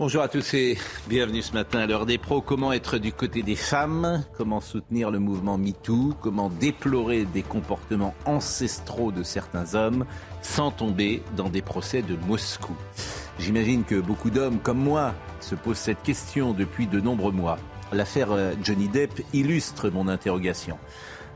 Bonjour à tous et bienvenue ce matin à l'heure des pros. Comment être du côté des femmes? Comment soutenir le mouvement MeToo? Comment déplorer des comportements ancestraux de certains hommes sans tomber dans des procès de Moscou? J'imagine que beaucoup d'hommes comme moi se posent cette question depuis de nombreux mois. L'affaire euh, Johnny Depp illustre mon interrogation.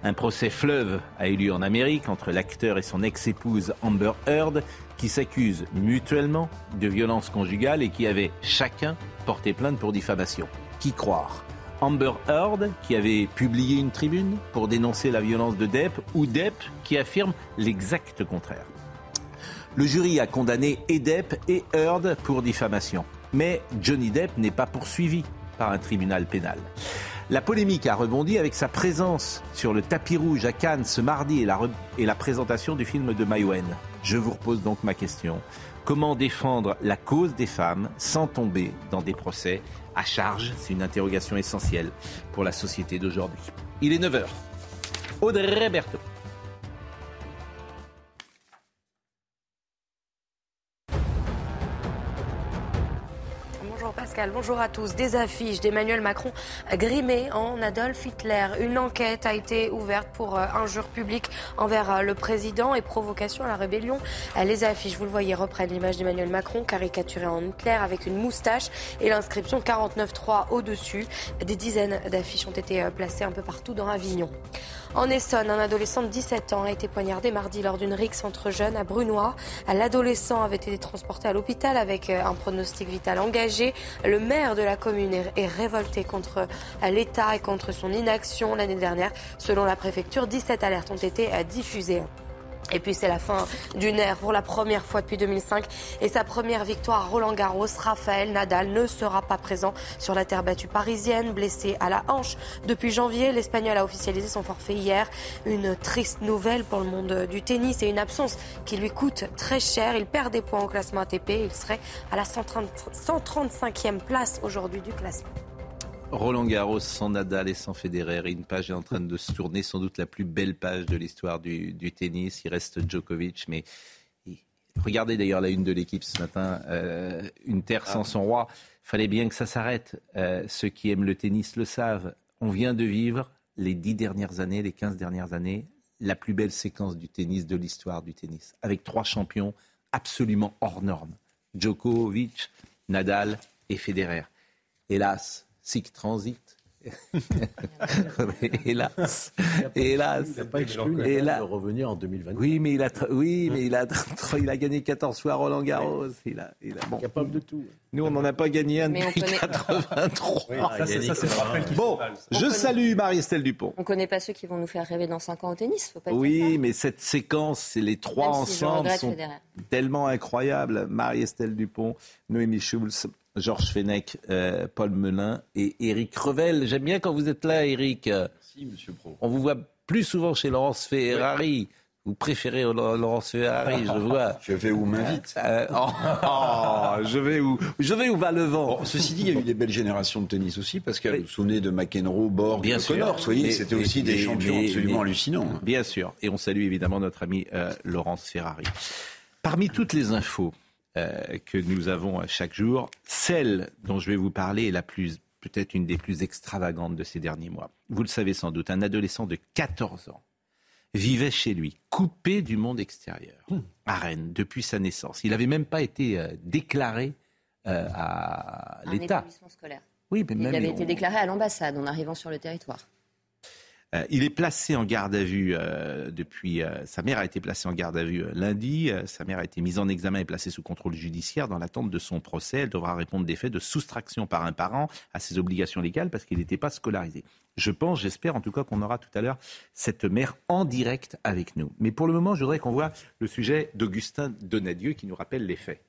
Un procès fleuve a eu lieu en Amérique entre l'acteur et son ex-épouse Amber Heard qui s'accusent mutuellement de violences conjugales et qui avaient chacun porté plainte pour diffamation. Qui croire? Amber Heard qui avait publié une tribune pour dénoncer la violence de Depp ou Depp qui affirme l'exact contraire? Le jury a condamné et Depp et Heard pour diffamation. Mais Johnny Depp n'est pas poursuivi par un tribunal pénal. La polémique a rebondi avec sa présence sur le tapis rouge à Cannes ce mardi et la, présentation du film de Maïwen. Je vous repose donc ma question. Comment défendre la cause des femmes sans tomber dans des procès à charge? C'est une interrogation essentielle pour la société d'aujourd'hui. Il est 9h. Audrey Berthaud. Bonjour à tous. Des affiches d'Emmanuel Macron grimées en Adolf Hitler. Une enquête a été ouverte pour euh, injure publique envers euh, le président et provocation à la rébellion. Euh, Les affiches, vous le voyez, reprennent l'image d'Emmanuel Macron caricaturé en Hitler avec une moustache et l'inscription 49.3 au-dessus. Des dizaines d'affiches ont été placées un peu partout dans Avignon. En Essonne, un adolescent de 17 ans a été poignardé mardi lors d'une rixe entre jeunes à Brunois. L'adolescent avait été transporté à l'hôpital avec euh, un pronostic vital engagé. Le maire de la commune est révolté contre euh, l'État et contre son inaction l'année dernière. Selon la préfecture, 17 alertes ont été euh, diffusées. Et puis c'est la fin d'une ère pour la première fois depuis 2005 et sa première victoire Roland Garros. Raphaël Nadal ne sera pas présent sur la terre battue parisienne, blessé à la hanche depuis janvier. L'Espagnol a officialisé son forfait hier. Une triste nouvelle pour le monde du tennis et une absence qui lui coûte très cher. Il perd des points au classement ATP. Il serait à la 130 135e place aujourd'hui du classement. Roland Garros sans Nadal et sans Federer. Une page est en train de se tourner, sans doute la plus belle page de l'histoire du, du tennis. Il reste Djokovic, mais regardez d'ailleurs la une de l'équipe ce matin. euh, une terre sans son roi. Fallait bien que ça s'arrête. Euh, ceux qui aiment le tennis le savent. On vient de vivre les dix dernières années, les 15 dernières années, la plus belle séquence du tennis de l'histoire du tennis, avec trois champions absolument hors normes. Djokovic, Nadal et Federer. Hélas, Sic Transit. hélas, hélas, Il n'a pas exclu hélas. de revenir en 2020. Oui, mais il a, tra- oui, mais il a, tra- il a gagné 14 fois Roland Garros. Il a, il a, bon. Capable de tout. Nous, on n'en a pas gagné un depuis connaît- 83. ça, c'est- ça, qui Bon, je salue Marie-Estelle Dupont. On connaît pas ceux qui vont nous faire rêver dans 5 ans au tennis, faut pas dire Oui, ça. mais cette séquence, c'est les trois Même si ensemble regrette sont tellement incroyables. Marie-Estelle Dupont, Noémie Schulz, Georges Fenech, euh, Paul Melun et Éric Revel. J'aime bien quand vous êtes là, Éric. Si, monsieur Pro. On vous voit plus souvent chez Laurence Ferrari. Vous préférez Laurence Ferrari, je vois. Je vais où m'invite. Euh, oh, oh, je vais où Je vais où va le vent Bon, ceci dit, il y a eu des belles générations de tennis aussi, parce que vous vous souvenez de McEnroe, Borg, Bien de sûr. Connors. Vous voyez, Mais- c'était aussi des champions mais- absolument mais- hallucinants. hein. Bien sûr. Et on salue évidemment notre ami euh, Laurence Ferrari. Parmi toutes les infos euh, que nous avons euh, chaque jour, celle dont je vais vous parler est la plus, peut-être une des plus extravagantes de ces derniers mois. Vous le savez sans doute, un adolescent de 14 ans vivait chez lui, coupé du monde extérieur, à Rennes, depuis sa naissance. Il n'avait même pas été euh, déclaré euh, à Un l'État. établissement scolaire. Oui, mais Il même avait on- été déclaré à l'ambassade en arrivant sur le territoire. Euh, il est placé en garde à vue euh, depuis. Euh, sa mère a été placée en garde à vue lundi. sa mère a été mise en examen et placée sous contrôle judiciaire dans l'attente de son procès. Elle devra répondre des faits de soustraction par un parent à ses obligations légales parce qu'il n'était pas scolarisé. Je pense, j'espère en tout cas qu'on aura tout à l'heure cette mère en direct avec nous. Mais pour le moment, je voudrais qu'on voit le sujet d'Augustin Donadieu qui nous rappelle les faits.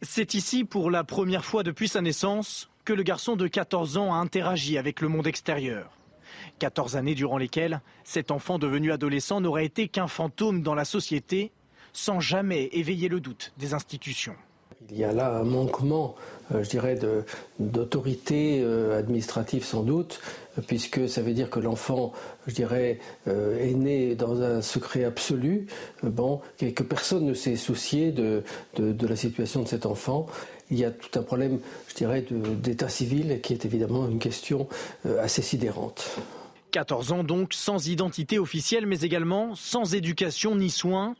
C'est ici, pour la première fois depuis sa naissance, que le garçon de 14 ans a interagi avec le monde extérieur. 14 années durant lesquelles cet enfant devenu adolescent n'aurait été qu'un fantôme dans la société, sans jamais éveiller le doute des institutions. Il y a là un manquement, euh, je dirais, d'autorité euh, administrative sans doute, puisque ça veut dire que l'enfant, je dirais, euh, est né dans un secret absolu, bon, et que personne ne s'est soucié de, de, la situation de cet enfant. Il y a tout un problème, je dirais, d'état civil qui est évidemment une question assez sidérante. 14 ans donc, sans identité officielle, mais également sans éducation ni soins,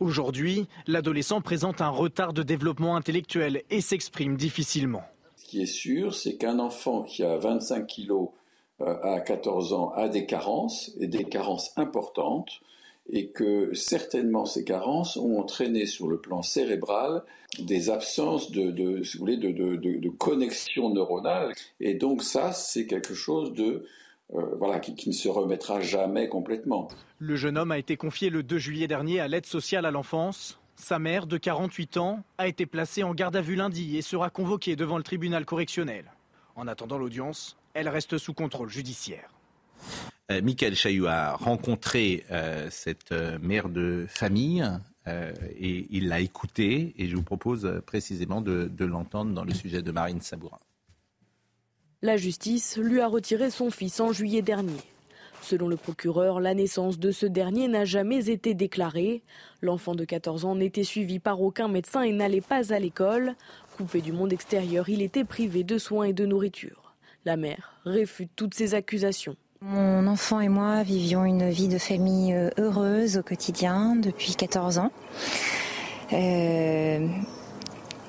Aujourd'hui, l'adolescent présente un retard de développement intellectuel et s'exprime difficilement. Ce qui est sûr, c'est qu'un enfant qui a 25 kilos euh, à 14 ans a des carences, et des carences importantes, et que certainement ces carences ont entraîné sur le plan cérébral des absences de, de connexion neuronale. Et donc ça, c'est quelque chose de euh, voilà, qui, ne se remettra jamais complètement. Le jeune homme a été confié le 2 juillet dernier à l'aide sociale à l'enfance. Sa mère, de 48 ans, a été placée en garde à vue lundi et sera convoquée devant le tribunal correctionnel. En attendant l'audience, elle reste sous contrôle judiciaire. Euh, Michael Chailloux a rencontré euh, cette mère de famille et il l'a écoutée et je vous propose précisément de, de l'entendre dans le sujet de Marine Sabourin. La justice lui a retiré son fils en juillet dernier. Selon le procureur, la naissance de ce dernier n'a jamais été déclarée. L'enfant de 14 ans n'était suivi par aucun médecin et n'allait pas à l'école. Coupé du monde extérieur, il était privé de soins et de nourriture. La mère réfute toutes ces accusations. Mon enfant et moi vivions une vie de famille euh, heureuse au quotidien depuis 14 ans. Euh,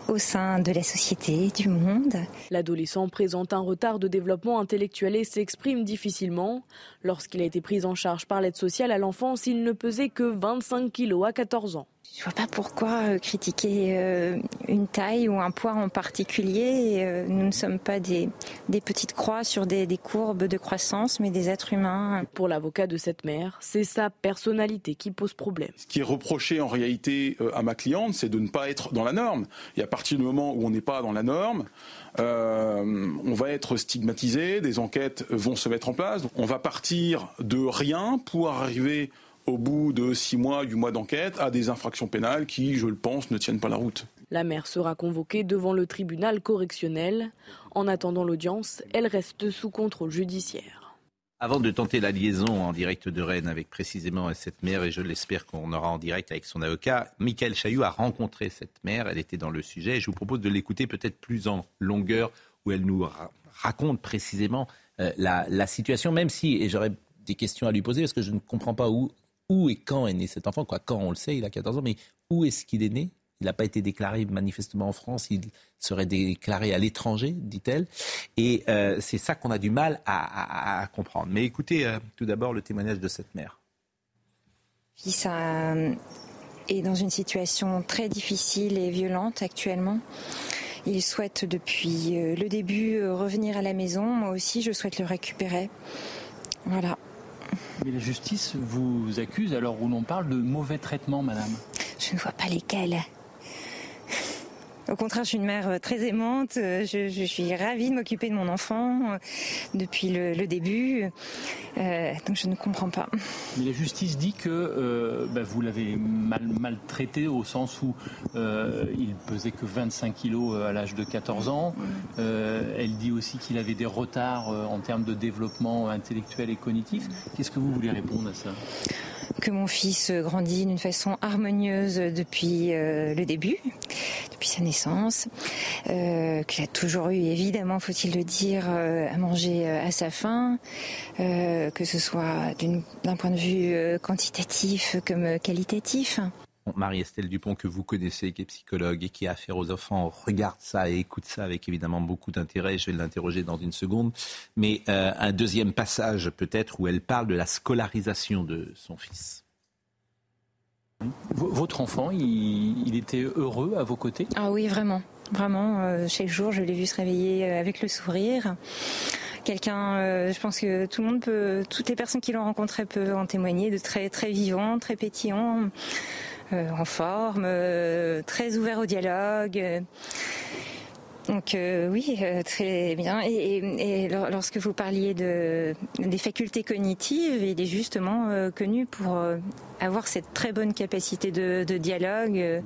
au sein de la société, du monde. L'adolescent présente un retard de développement intellectuel et s'exprime difficilement. Lorsqu'il a été pris en charge par l'aide sociale à l'enfance, il ne pesait que 25 kilos à 14 ans. Je vois pas pourquoi euh, critiquer euh, une taille ou un poids en particulier. Euh, nous ne sommes pas des, petites croix sur des, des, courbes de croissance, mais des êtres humains. Pour l'avocat de cette mère, c'est sa personnalité qui pose problème. Ce qui est reproché en réalité à ma cliente, c'est de ne pas être dans la norme. Et à partir du moment où on n'est pas dans la norme, on va être stigmatisé, des enquêtes vont se mettre en place. On va partir de rien pour arriver au bout de six mois, huit mois d'enquête, à des infractions pénales qui, je le pense, ne tiennent pas la route. La mère sera convoquée devant le tribunal correctionnel. En attendant l'audience, elle reste sous contrôle judiciaire. Avant de tenter la liaison en direct de Rennes avec précisément cette mère, et je l'espère qu'on aura en direct avec son avocat, Michael Chailloux a rencontré cette mère, elle était dans le sujet, je vous propose de l'écouter peut-être plus en longueur, où elle nous raconte précisément euh, la, la, situation, même si, et j'aurais des questions à lui poser, parce que je ne comprends pas où où et quand est né cet enfant. Quand on le sait, il a 14 ans, mais où est-ce qu'il est né? Il n'a pas été déclaré manifestement en France, il serait déclaré à l'étranger, dit-elle. Et euh, c'est ça qu'on a du mal à, comprendre. Mais écoutez euh, tout d'abord le témoignage de cette mère. Fils euh, est dans une situation très difficile et violente actuellement. Il souhaite depuis le début revenir à la maison. Moi aussi, je souhaite le récupérer. Voilà. Mais la justice vous accuse alors où l'on parle de mauvais traitement, madame Je ne vois pas lesquels. Au contraire, je suis une mère euh, très aimante. Euh, je, suis ravie de m'occuper de mon enfant euh, depuis le, début. donc je ne comprends pas. Mais la justice dit que bah, vous l'avez mal, maltraité au sens où il pesait que 25 kilos à l'âge de 14 ans. elle dit aussi qu'il avait des retards en termes de développement intellectuel et cognitif. Qu'est-ce que vous voulez répondre à ça? Que mon fils grandit d'une façon harmonieuse depuis le début, depuis sa naissance, euh, qu'il a toujours eu, évidemment, faut-il le dire, euh, à manger euh, à sa faim, que ce soit d'un point de vue quantitatif comme qualitatif. Marie-Estelle Dupont, que vous connaissez, qui est psychologue et qui a affaire aux enfants, regarde ça et écoute ça avec évidemment beaucoup d'intérêt. Je vais l'interroger dans une seconde. Mais un deuxième passage peut-être où elle parle de la scolarisation de son fils. Votre enfant, il, était heureux à vos côtés? Ah oui, vraiment. Vraiment, euh, chaque jour, je l'ai vu se réveiller euh, avec le sourire quelqu'un, je pense que tout le monde peut, toutes les personnes qui l'ont rencontré peuvent en témoigner, de très très vivant, très pétillant. Euh, en forme, euh, très ouvert au dialogue. Donc euh, oui, très bien. Et, lorsque vous parliez de, des facultés cognitives, il est justement connu pour avoir cette très bonne capacité de, dialogue.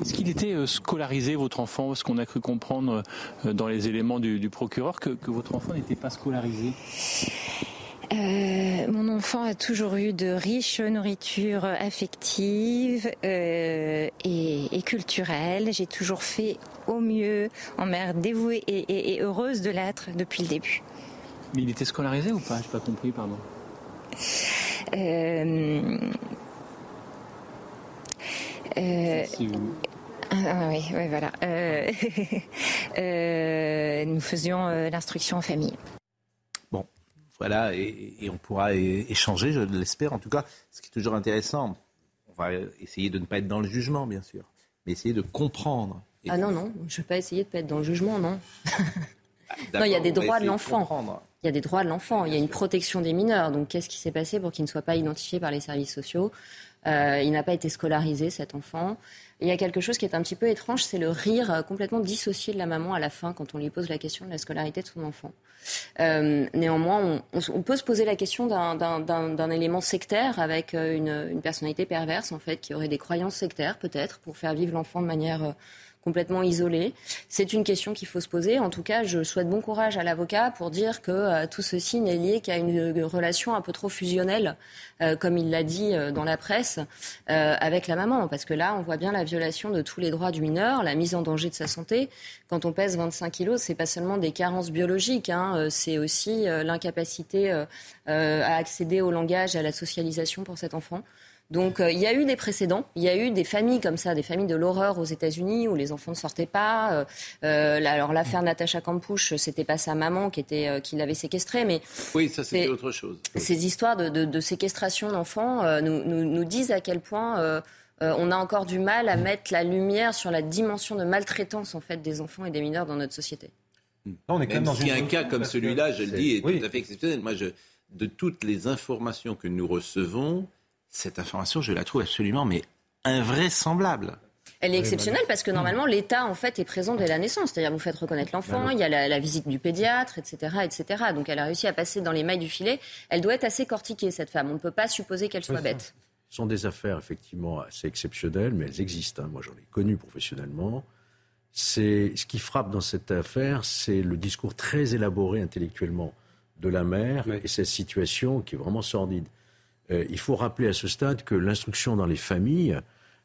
Est-ce qu'il était scolarisé, votre enfant? Parce qu'on a cru comprendre dans les éléments du, procureur que votre enfant n'était pas scolarisé. Euh, mon enfant a toujours eu de riches nourritures affectives euh, et, culturelles. J'ai toujours fait au mieux en mère dévouée et, heureuse de l'être depuis le début. Mais il était scolarisé ou pas? Je n'ai pas compris, pardon. Euh, ah, oui, oui, voilà. nous faisions l'instruction en famille. Voilà, et, on pourra échanger, je l'espère. En tout cas, ce qui est toujours intéressant, on va essayer de ne pas être dans le jugement, bien sûr, mais essayer de comprendre. Ah non, non, je ne vais pas essayer de ne pas être dans le jugement, non. Ah, non, il y a des droits de l'enfant. Il y a des droits de l'enfant, il y a une protection des mineurs. Donc qu'est-ce qui s'est passé pour qu'il ne soit pas identifié par les services sociaux? Euh, Il n'a pas été scolarisé, cet enfant il y a quelque chose qui est un petit peu étrange, c'est le rire euh, complètement dissocié de la maman à la fin quand on lui pose la question de la scolarité de son enfant. Euh, néanmoins, on, peut se poser la question d'un élément sectaire avec euh, une, une, personnalité perverse en fait qui aurait des croyances sectaires peut-être pour faire vivre l'enfant de manière complètement isolé. C'est une question qu'il faut se poser. En tout cas, je souhaite bon courage à l'avocat pour dire que euh, tout ceci n'est lié qu'à une, relation un peu trop fusionnelle, euh, comme il l'a dit euh, dans la presse, avec la maman. Parce que là, on voit bien la violation de tous les droits du mineur, la mise en danger de sa santé. Quand on pèse 25 kilos, c'est pas seulement des carences biologiques, hein, c'est aussi l'incapacité à accéder au langage, à la socialisation pour cet enfant. Donc euh, il y a eu des précédents, il y a eu des familles comme ça, des familles de l'horreur aux États-Unis où les enfants ne sortaient pas. Euh, euh, alors l'affaire Natacha Campouche, c'était pas sa maman qui était qui l'avait séquestrée, mais oui, ça c'était autre chose. Ces histoires de, séquestration d'enfants nous, disent à quel point on a encore du mal à mettre la lumière sur la dimension de maltraitance en fait des enfants et des mineurs dans notre société. on est quand même dans un cas comme celui-là, je le dis, est tout à fait exceptionnel. Moi, je, de toutes les informations que nous recevons, cette information, je la trouve absolument mais invraisemblable. Elle est exceptionnelle parce que normalement l'État en fait est présent dès la naissance, c'est-à-dire vous faites reconnaître l'enfant, il y a la, visite du pédiatre, etc., etc. Donc elle a réussi à passer dans les mailles du filet. Elle doit être assez cortiquée cette femme. On ne peut pas supposer qu'elle soit bête. Ce sont des affaires effectivement assez exceptionnelles, mais elles existent. Hein. Moi j'en ai connu professionnellement. C'est ce qui frappe dans cette affaire, c'est le discours très élaboré intellectuellement de la mère et cette situation qui est vraiment sordide. Euh, il faut rappeler à ce stade que l'instruction dans les familles,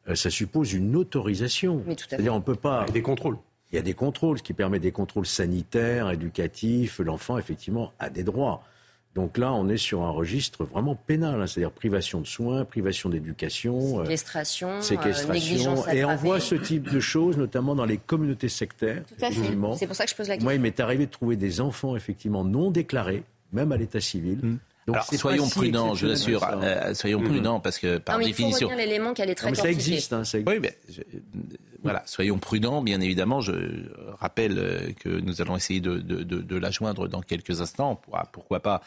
euh, ça suppose une autorisation. C'est-à-dire, on peut pas. Il y a des contrôles. Il y a des contrôles, ce qui permet des contrôles sanitaires, éducatifs. L'enfant, effectivement, a des droits. Donc là, on est sur un registre vraiment pénal, hein. c'est-à-dire privation de soins, privation d'éducation, euh, séquestration, séquestration. et on voit ce type de choses, notamment dans les communautés sectaires. Tout à fait. C'est pour ça que je pose la question. Moi, il m'est arrivé de trouver des enfants, effectivement, non déclarés, même à l'état civil. Mmh. Alors, soyons prudents, je l'assure. Euh, soyons mmh. prudents parce que par non, mais définition. Il faut l'élément qu'elle est très non, ça existe, hein, ça existe. Oui, mais voilà, soyons prudents. Bien évidemment, je rappelle euh, que nous allons essayer de, de, de, de la joindre dans quelques instants. Pourquoi, pourquoi pas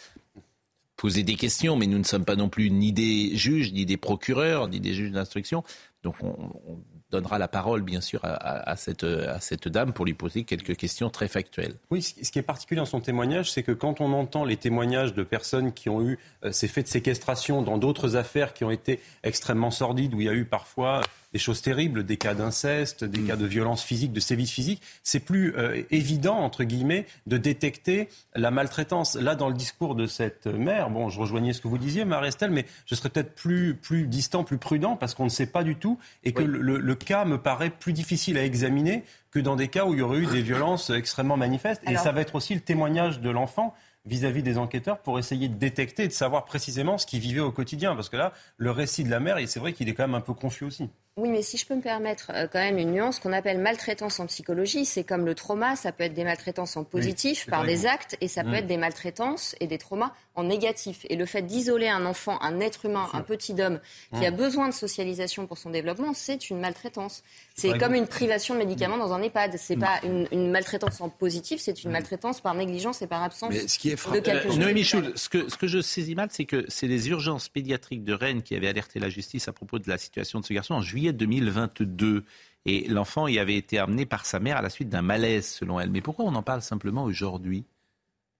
poser des questions, mais nous ne sommes pas non plus ni des juges, ni des procureurs, ni des juges d'instruction. Donc on, on, donnera la parole, bien sûr, à, cette, à cette dame pour lui poser quelques questions très factuelles. Oui, ce qui est particulier dans son témoignage, c'est que quand on entend les témoignages de personnes qui ont eu euh, ces faits de séquestration dans d'autres affaires qui ont été extrêmement sordides, où il y a eu parfois des choses terribles, des cas d'inceste, des mm. cas de violence physique, de sévices physiques, c'est plus euh, évident, entre guillemets, de détecter la maltraitance. Là, dans le discours de cette mère, bon, je rejoignais ce que vous disiez, Marie-Estelle, mais je serais peut-être plus, plus distant, plus prudent, parce qu'on ne sait pas du tout, et que le, cas me paraît plus difficile à examiner que dans des cas où il y aurait eu des violences extrêmement manifestes. Et ça va être aussi le témoignage de l'enfant vis-à-vis des enquêteurs pour essayer de détecter et de savoir précisément ce qu'ils vivaient au quotidien. Parce que là, le récit de la mère, c'est vrai qu'il est quand même un peu confus aussi. Oui, mais si je peux me permettre euh, quand même une nuance qu'on appelle maltraitance en psychologie, c'est comme le trauma, ça peut être des maltraitances en positif par des actes et ça peut mm. être des maltraitances et des traumas en négatif. Et le fait d'isoler un enfant, un être humain, un petit homme qui a mm. besoin de socialisation pour son développement, c'est une maltraitance. C'est comme une privation de médicaments dans un EHPAD. C'est pas une, maltraitance en positif, c'est une maltraitance par négligence et par absence ce qui est de quelque chose. Noémie ce que, ce que je saisis mal, c'est que c'est les urgences pédiatriques de Rennes qui avaient alerté la justice à propos de la situation de ce garçon en juillet 2022. Et l'enfant y avait été amené par sa mère à la suite d'un malaise, selon elle. Mais pourquoi on en parle simplement aujourd'hui?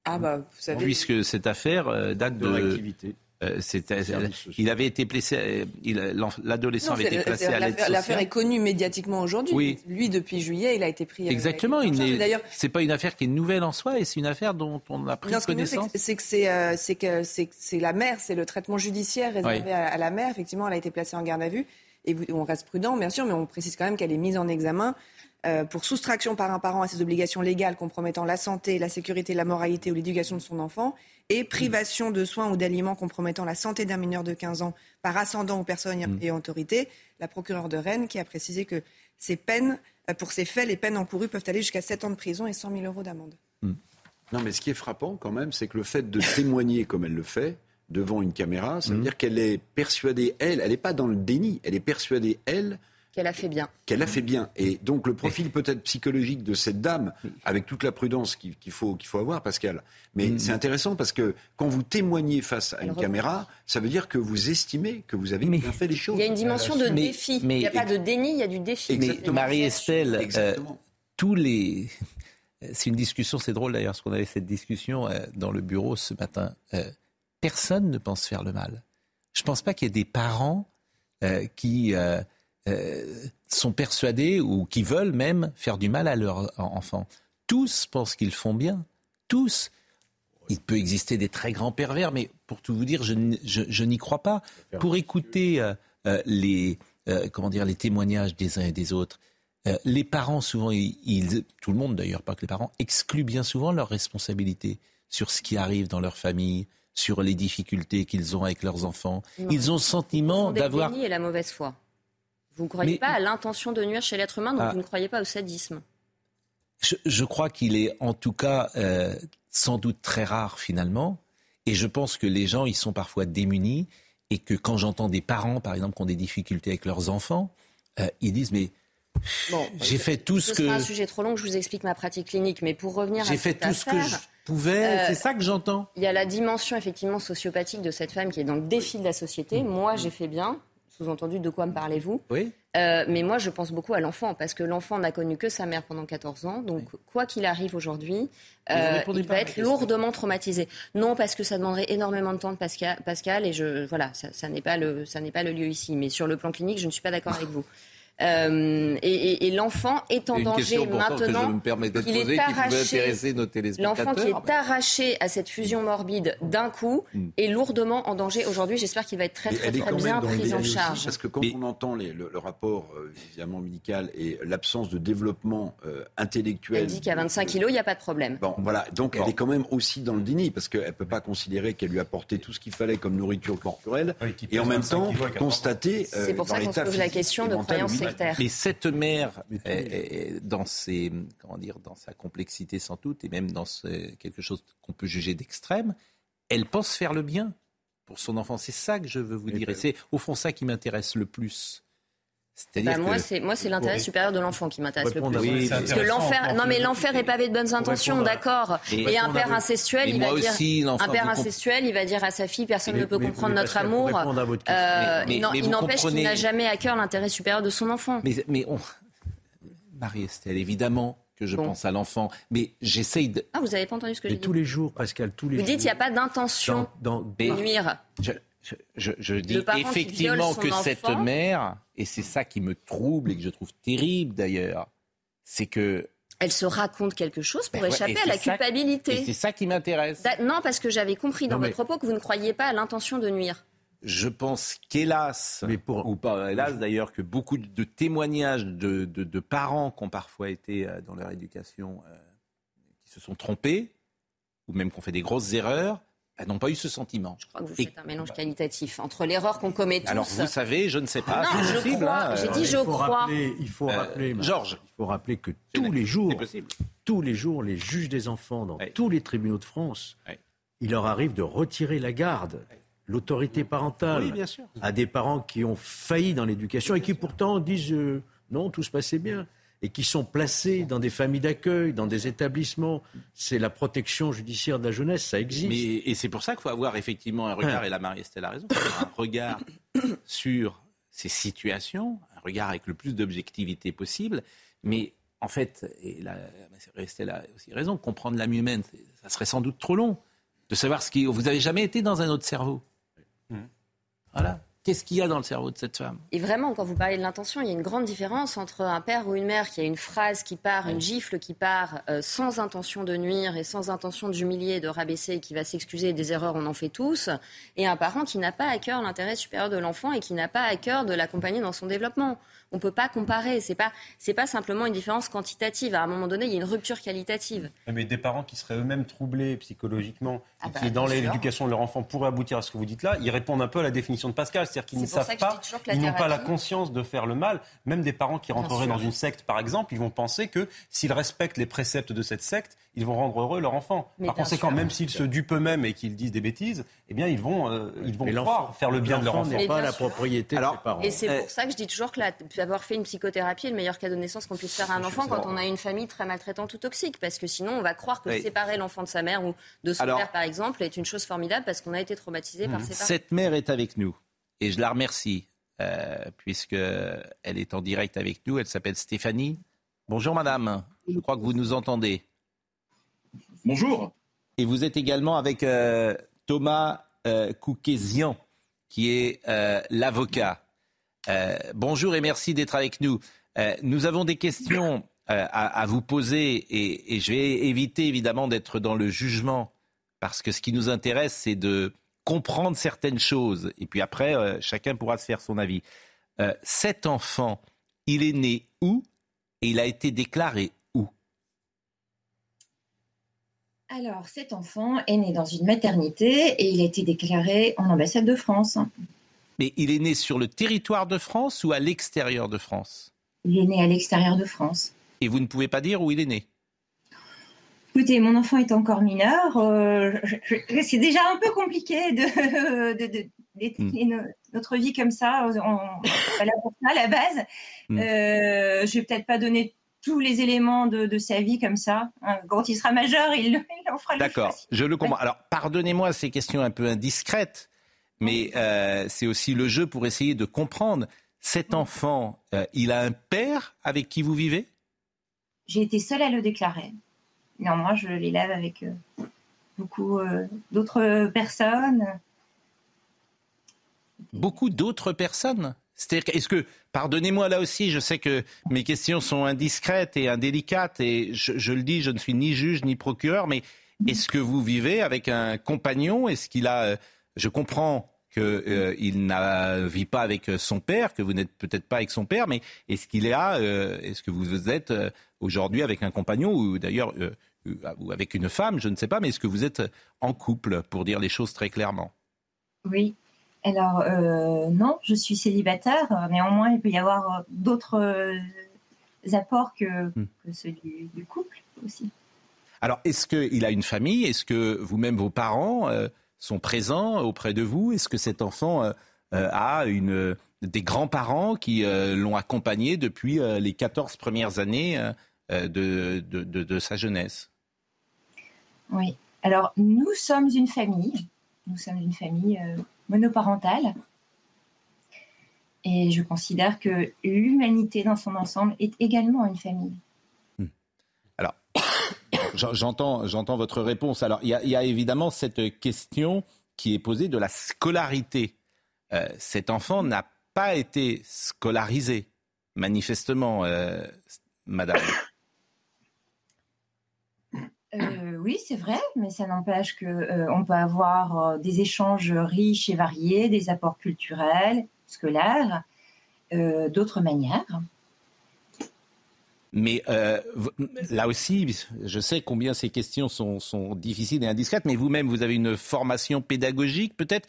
Ah bah, vous savez... Puisque cette affaire euh, date de, l'activité. Euh, il avait été placé, euh, l'adolescent avait été placé à l'aide sociale. L'affaire est connue médiatiquement aujourd'hui. Oui. Lui, depuis juillet, il a été pris. Exactement. D'ailleurs, c'est pas une affaire qui est nouvelle en soi, et c'est une affaire dont on a pris connaissance. C'est que c'est que c'est la mère, c'est le traitement judiciaire réservé à, la mère. Effectivement, elle a été placée en garde à vue. Et on reste prudent, bien sûr, mais on précise quand même qu'elle est mise en examen euh, pour soustraction par un parent à ses obligations légales compromettant la santé, la sécurité, la moralité ou l'éducation de son enfant, et privation de soins ou d'aliments compromettant la santé d'un mineur de 15 ans par ascendant ou personne mm. et autorité. La procureure de Rennes qui a précisé que ces peines, euh, pour ces faits, les peines encourues peuvent aller jusqu'à 7 ans de prison et 100 000 euros d'amende. Mm. Non, mais ce qui est frappant quand même, c'est que le fait de témoigner comme elle le fait, devant une caméra, ça veut mm. dire qu'elle est persuadée, elle, elle n'est pas dans le déni, elle est persuadée, elle, qu'elle a fait bien. Qu'elle a fait bien. Et donc le profil peut-être psychologique de cette dame, avec toute la prudence qu'il faut, qu'il faut avoir, Pascal. Mais mm. c'est intéressant parce que quand vous témoignez face à une caméra, ça veut dire que vous estimez que vous avez bien fait les choses. Il y a une dimension de défi. il n'y a pas de déni, il y a du défi. Marie-Estelle, euh, tous les... C'est une discussion, c'est drôle d'ailleurs, parce qu'on avait cette discussion euh, dans le bureau ce matin. Euh, personne ne pense faire le mal. Je ne pense pas qu'il y ait des parents qui euh, sont persuadés ou qui veulent même faire du mal à leurs enfants. Tous pensent qu'ils font bien. Tous. Il peut exister des très grands pervers, mais pour tout vous dire, je, n'y crois pas. Pour écouter euh, euh, les, comment dire, les témoignages des uns et des autres, les parents, souvent, ils, tout le monde d'ailleurs, pas que les parents, excluent bien souvent leurs responsabilités sur ce qui arrive dans leur famille, sur les difficultés qu'ils ont avec leurs enfants. Ils ont le sentiment d'avoir. et la mauvaise foi. Vous ne croyez pas à l'intention de nuire chez l'être humain, donc ah. vous ne croyez pas au sadisme je, crois qu'il est en tout cas euh, sans doute très rare finalement. Et je pense que les gens, ils sont parfois démunis. Et que quand j'entends des parents, par exemple, qui ont des difficultés avec leurs enfants, euh, ils disent mais j'ai fait tout ce, que. C'est un sujet trop long, je vous explique ma pratique clinique. Mais pour revenir à J'ai fait tout ce que je euh, c'est ça que j'entends. Il y a la dimension effectivement sociopathique de cette femme qui est dans le défi de la société. Moi, j'ai fait bien, sous-entendu, de quoi me parlez-vous Oui. Euh, mais moi, je pense beaucoup à l'enfant, parce que l'enfant n'a connu que sa mère pendant 14 ans. Donc, quoi qu'il arrive aujourd'hui, euh, il va être lourdement traumatisé. Non, parce que ça demanderait énormément de temps de Pascal, Pascal et je, voilà, ça, ça n'est pas, le, ça pas le lieu ici. Mais sur le plan clinique, je ne suis pas d'accord avec vous. Euh, et, l'enfant est en danger maintenant. il est arraché. L'enfant qui est arraché à cette fusion morbide d'un coup hmm. est lourdement en danger aujourd'hui. J'espère qu'il va être très très, très, bien pris en charge. Parce que quand on entend le, rapport euh, évidemment médical et l'absence de développement euh, intellectuel. Elle dit qu'à 25 kilos, il n'y a pas de problème. Bon, voilà. Donc elle est quand même aussi dans le déni parce qu'elle ne peut pas considérer qu'elle lui a apporté tout ce qu'il fallait comme nourriture corporelle et en même temps constater. C'est pour ça qu'on se pose la question de croyance mais cette mère, dans, ses, comment dire, dans sa complexité sans doute, et même dans quelque chose qu'on peut juger d'extrême, elle pense faire le bien pour son enfant. C'est ça que je veux vous dire. Et c'est au fond ça qui m'intéresse le plus. Bah, moi, c'est moi, c'est l'intérêt supérieur de l'enfant qui m'intéresse le plus. parce que l'enfer, non mais l'enfer est pavé de bonnes intentions, d'accord. Et, un père incestuel, il va dire, un père incestuel, il va dire à sa fille, personne ne peut comprendre notre amour. Euh, il n'empêche qu'il n'a jamais à cœur l'intérêt supérieur de son enfant. Mais, mais Marie-Estelle, évidemment que je pense à l'enfant, mais j'essaye de. Ah, vous n'avez pas entendu ce que j'ai dit Tous les jours, Pascal, tous les jours. Vous dites, il n'y a pas d'intention de nuire. Je, dis effectivement que cette mère, et c'est ça qui me trouble et que je trouve terrible d'ailleurs, c'est que elle se raconte quelque chose pour ben échapper à la culpabilité. c'est ça qui m'intéresse. Non, parce que j'avais compris dans votre propos que vous ne croyiez pas à l'intention de nuire. Je pense qu'hélas, ou pas hélas d'ailleurs, que beaucoup de témoignages de, parents qui ont parfois été euh, dans leur éducation, euh, qui se sont trompés, ou même qui ont fait des grosses erreurs, n'ont pas eu ce sentiment. Je crois que vous faites un mélange qualitatif entre l'erreur qu'on commet tous. Alors vous savez, je ne sais pas. Non, je possible, crois. hein. J'ai dit je il faut crois. Rappeler, il faut Euh, rappeler, Georges. il faut rappeler que tous les jours, tous les jours, les juges des enfants dans tous les tribunaux de France, Ouais. il leur arrive de retirer la garde, l'autorité parentale, Oui, bien sûr. à des parents qui ont failli dans l'éducation et qui pourtant disent euh, non, tout se passait bien et qui sont placés dans des familles d'accueil, dans des établissements. C'est la protection judiciaire de la jeunesse, ça existe. Mais, et c'est pour ça qu'il faut avoir effectivement un regard, et la Marie-Estelle a raison, un regard sur ces situations, un regard avec le plus d'objectivité possible. Mais en fait, et la Marie-Estelle a aussi raison, comprendre l'âme humaine, ça serait sans doute trop long. De savoir ce qui. Vous n'avez jamais été dans un autre cerveau. Voilà. Qu'est-ce qu'il y a dans le cerveau de cette femme? Et vraiment, quand vous parlez de l'intention, il y a une grande différence entre un père ou une mère qui a une phrase qui part, une gifle qui part, euh, sans intention de nuire et sans intention d'humilier, de rabaisser, et qui va s'excuser des erreurs, on en fait tous, et un parent qui n'a pas à cœur l'intérêt supérieur de l'enfant et qui n'a pas à cœur de l'accompagner dans son développement. On ne peut pas comparer. C'est pas, c'est pas simplement une différence quantitative. À un moment donné, il y a une rupture qualitative. Mais des parents qui seraient eux-mêmes troublés psychologiquement Ah et bah, qui, dans l'éducation de leur enfant, pourraient aboutir à ce que vous dites là, ils répondent un peu à la définition de Pascal. C'est-à-dire qu'ils ne savent pas, ils n'ont pas la conscience de faire le mal. Même des parents qui rentreraient dans une secte, par exemple, ils vont penser que s'ils respectent les préceptes de cette secte, ils vont rendre heureux leur enfant. Mais Par conséquent, sûr. même s'ils se dupent eux-mêmes et qu'ils disent des bêtises, eh bien, ils vont, euh, ils vont croire faire le bien de leur l'enfant enfant. n'est pas la propriété Alors, de ses parents. Et c'est Eh. pour ça que je dis toujours que la- avoir fait une psychothérapie est le meilleur cadeau de naissance qu'on puisse faire à un enfant quand on a une famille très maltraitante ou toxique. Parce que sinon, on va croire que Oui. séparer l'enfant de sa mère ou de son Alors- père, par exemple, est une chose formidable parce qu'on a été traumatisé par ses parents. Cette mère est avec nous et je la remercie euh, puisque elle est en direct avec nous. Elle s'appelle Stéphanie. Bonjour madame. Je crois que vous nous entendez. Bonjour. Et vous êtes également avec euh, Thomas euh, Koukézian, qui est euh, l'avocat. Euh, bonjour et merci d'être avec nous. Euh, nous avons des questions à, vous poser et, et je vais éviter évidemment d'être dans le jugement parce que ce qui nous intéresse, c'est de comprendre certaines choses et puis après, chacun pourra se faire son avis. Cet enfant, il est né où? Et il a été déclaré où Alors, cet enfant est né dans une maternité et il a été déclaré en ambassade de France. Mais il est né sur le territoire de France ou à l'extérieur de France Il est né à l'extérieur de France. Et vous ne pouvez pas dire où il est né Écoutez, mon enfant est encore mineur. euh, c'est déjà un peu compliqué de, de- de- d'étaler no- notre vie comme ça. On là pour ça à la base. Mm. Euh, je vais peut-être pas donner tous les éléments de, de sa vie comme ça. hein. Quand il sera majeur, il, il en fera le D'accord, je le comprends. Alors, pardonnez-moi ces questions un peu indiscrètes, mais euh, c'est aussi le jeu pour essayer de comprendre. Cet enfant, euh, il a un père avec qui vous vivez? J'ai été seule à le déclarer. Néanmoins, je l'élève avec euh, beaucoup d'autres personnes. Beaucoup d'autres personnes? C'est-à-dire, est-ce que, pardonnez-moi là aussi, je sais que mes questions sont indiscrètes et indélicates, et je, le dis, je ne suis ni juge ni procureur, mais est-ce que vous vivez avec un compagnon? Est-ce qu'il a, euh, je comprends qu'il ne vit pas avec euh, son père, que vous n'êtes peut-être pas avec son père, mais est-ce qu'il est euh, Est-ce que vous êtes euh, aujourd'hui avec un compagnon ou d'ailleurs euh, euh, avec une femme Je ne sais pas, mais est-ce que vous êtes en couple pour dire les choses très clairement? Oui. Alors, euh, non, je suis célibataire. Euh, Néanmoins, il peut y avoir euh, d'autres apports que, que ceux du, du couple aussi. Alors, est-ce qu'il a une famille? Est-ce que vous-même, vos parents euh, sont présents auprès de vous? Est-ce que cet enfant euh, a une, des grands-parents qui l'ont accompagné depuis les 14 premières années de, de- de- de sa jeunesse? Oui. Alors, nous sommes une famille. Nous sommes une famille monoparentale. Et je considère que l'humanité dans son ensemble est également une famille. Alors, j'en- j'entends, j'entends votre réponse. Alors, il y, a, il y a évidemment cette question qui est posée de la scolarité. Euh, cet enfant n'a pas été scolarisé, manifestement, euh, madame. Euh, oui, c'est vrai, mais ça n'empêche que euh, peut avoir euh, des échanges riches et variés, des apports culturels, scolaires, euh, d'autres manières. Mais là aussi, je sais combien ces questions sont, difficiles et indiscrètes, mais vous-même, vous avez une formation pédagogique, peut-être?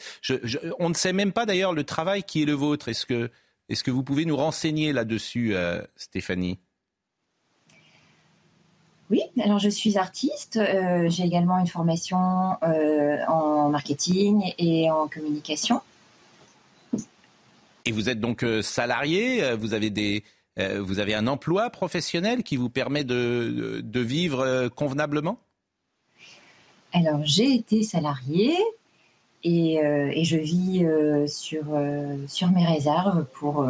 on ne sait même pas d'ailleurs le travail qui est le vôtre. Est-ce que, est que vous pouvez nous renseigner là-dessus, Stéphanie? Oui, alors je suis artiste. Euh, j'ai également une formation en marketing et en communication. Et vous êtes donc salarié, vous avez des, euh, vous avez un emploi professionnel qui vous permet de, de, vivre euh, convenablement? Alors, j'ai été salariée et, euh, et je vis sur, sur mes réserves pour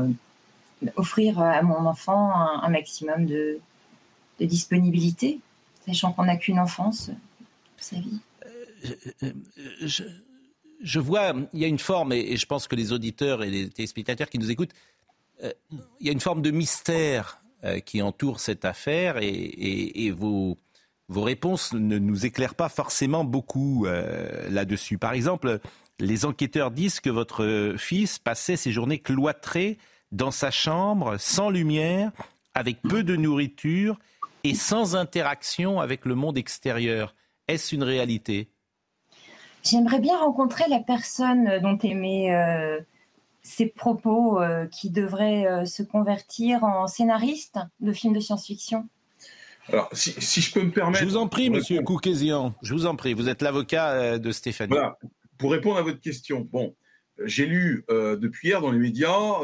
offrir à mon enfant un, maximum de, de, disponibilité, sachant qu'on n'a qu'une enfance sa vie. Je, je, vois, il y a une forme, et, je pense que les auditeurs et les téléspectateurs qui nous écoutent euh, il y a une forme de mystère euh, qui entoure cette affaire et, vos, réponses ne nous éclairent pas forcément beaucoup euh, là-dessus. Par exemple, les enquêteurs disent que votre fils passait ses journées cloîtrées dans sa chambre, sans lumière, avec peu de nourriture et sans interaction avec le monde extérieur. Est-ce une réalité? J'aimerais bien rencontrer la personne dont aimait ces propos euh, qui devraient euh, se convertir en scénariste de films de science-fiction alors, si, je peux me permettre. Je vous en prie, monsieur Koukézian. Je vous en prie. Vous êtes l'avocat euh, de Stéphanie. Voilà. Pour répondre à votre question, bon, j'ai lu depuis hier dans les médias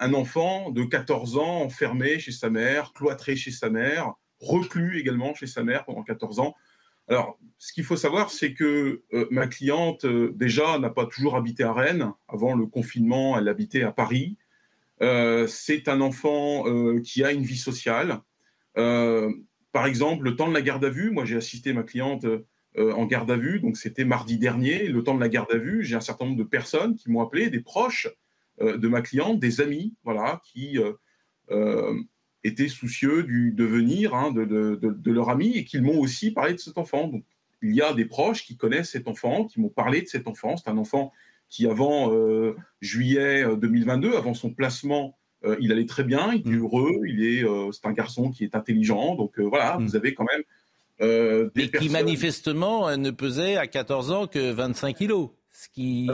un enfant de 14 ans enfermé chez sa mère, cloîtré chez sa mère, reclus également chez sa mère pendant 14 ans. Alors, ce qu'il faut savoir, c'est que euh, ma cliente, euh, déjà, n'a pas toujours habité à Rennes. Avant le confinement, elle habitait à Paris. Euh, c'est un enfant qui a une vie sociale. par exemple, le temps de la garde à vue, moi j'ai assisté ma cliente en garde à vue, donc c'était mardi dernier. Le temps de la garde à vue, j'ai un certain nombre de personnes qui m'ont appelé, des proches de ma cliente, des amis, voilà, qui étaient soucieux du devenir hein, de, leur ami et qu'ils m'ont aussi parlé de cet enfant. Donc, il y a des proches qui connaissent cet enfant, qui m'ont parlé de cet enfant. C'est un enfant qui, avant euh, juillet 2022, euh, avant son placement, euh, il allait très bien, il est mm. heureux, il est, c'est un garçon qui est intelligent. Donc voilà, mm. vous avez quand même des qui manifestement ne pesait à 14 ans que 25 kilos, ce qui,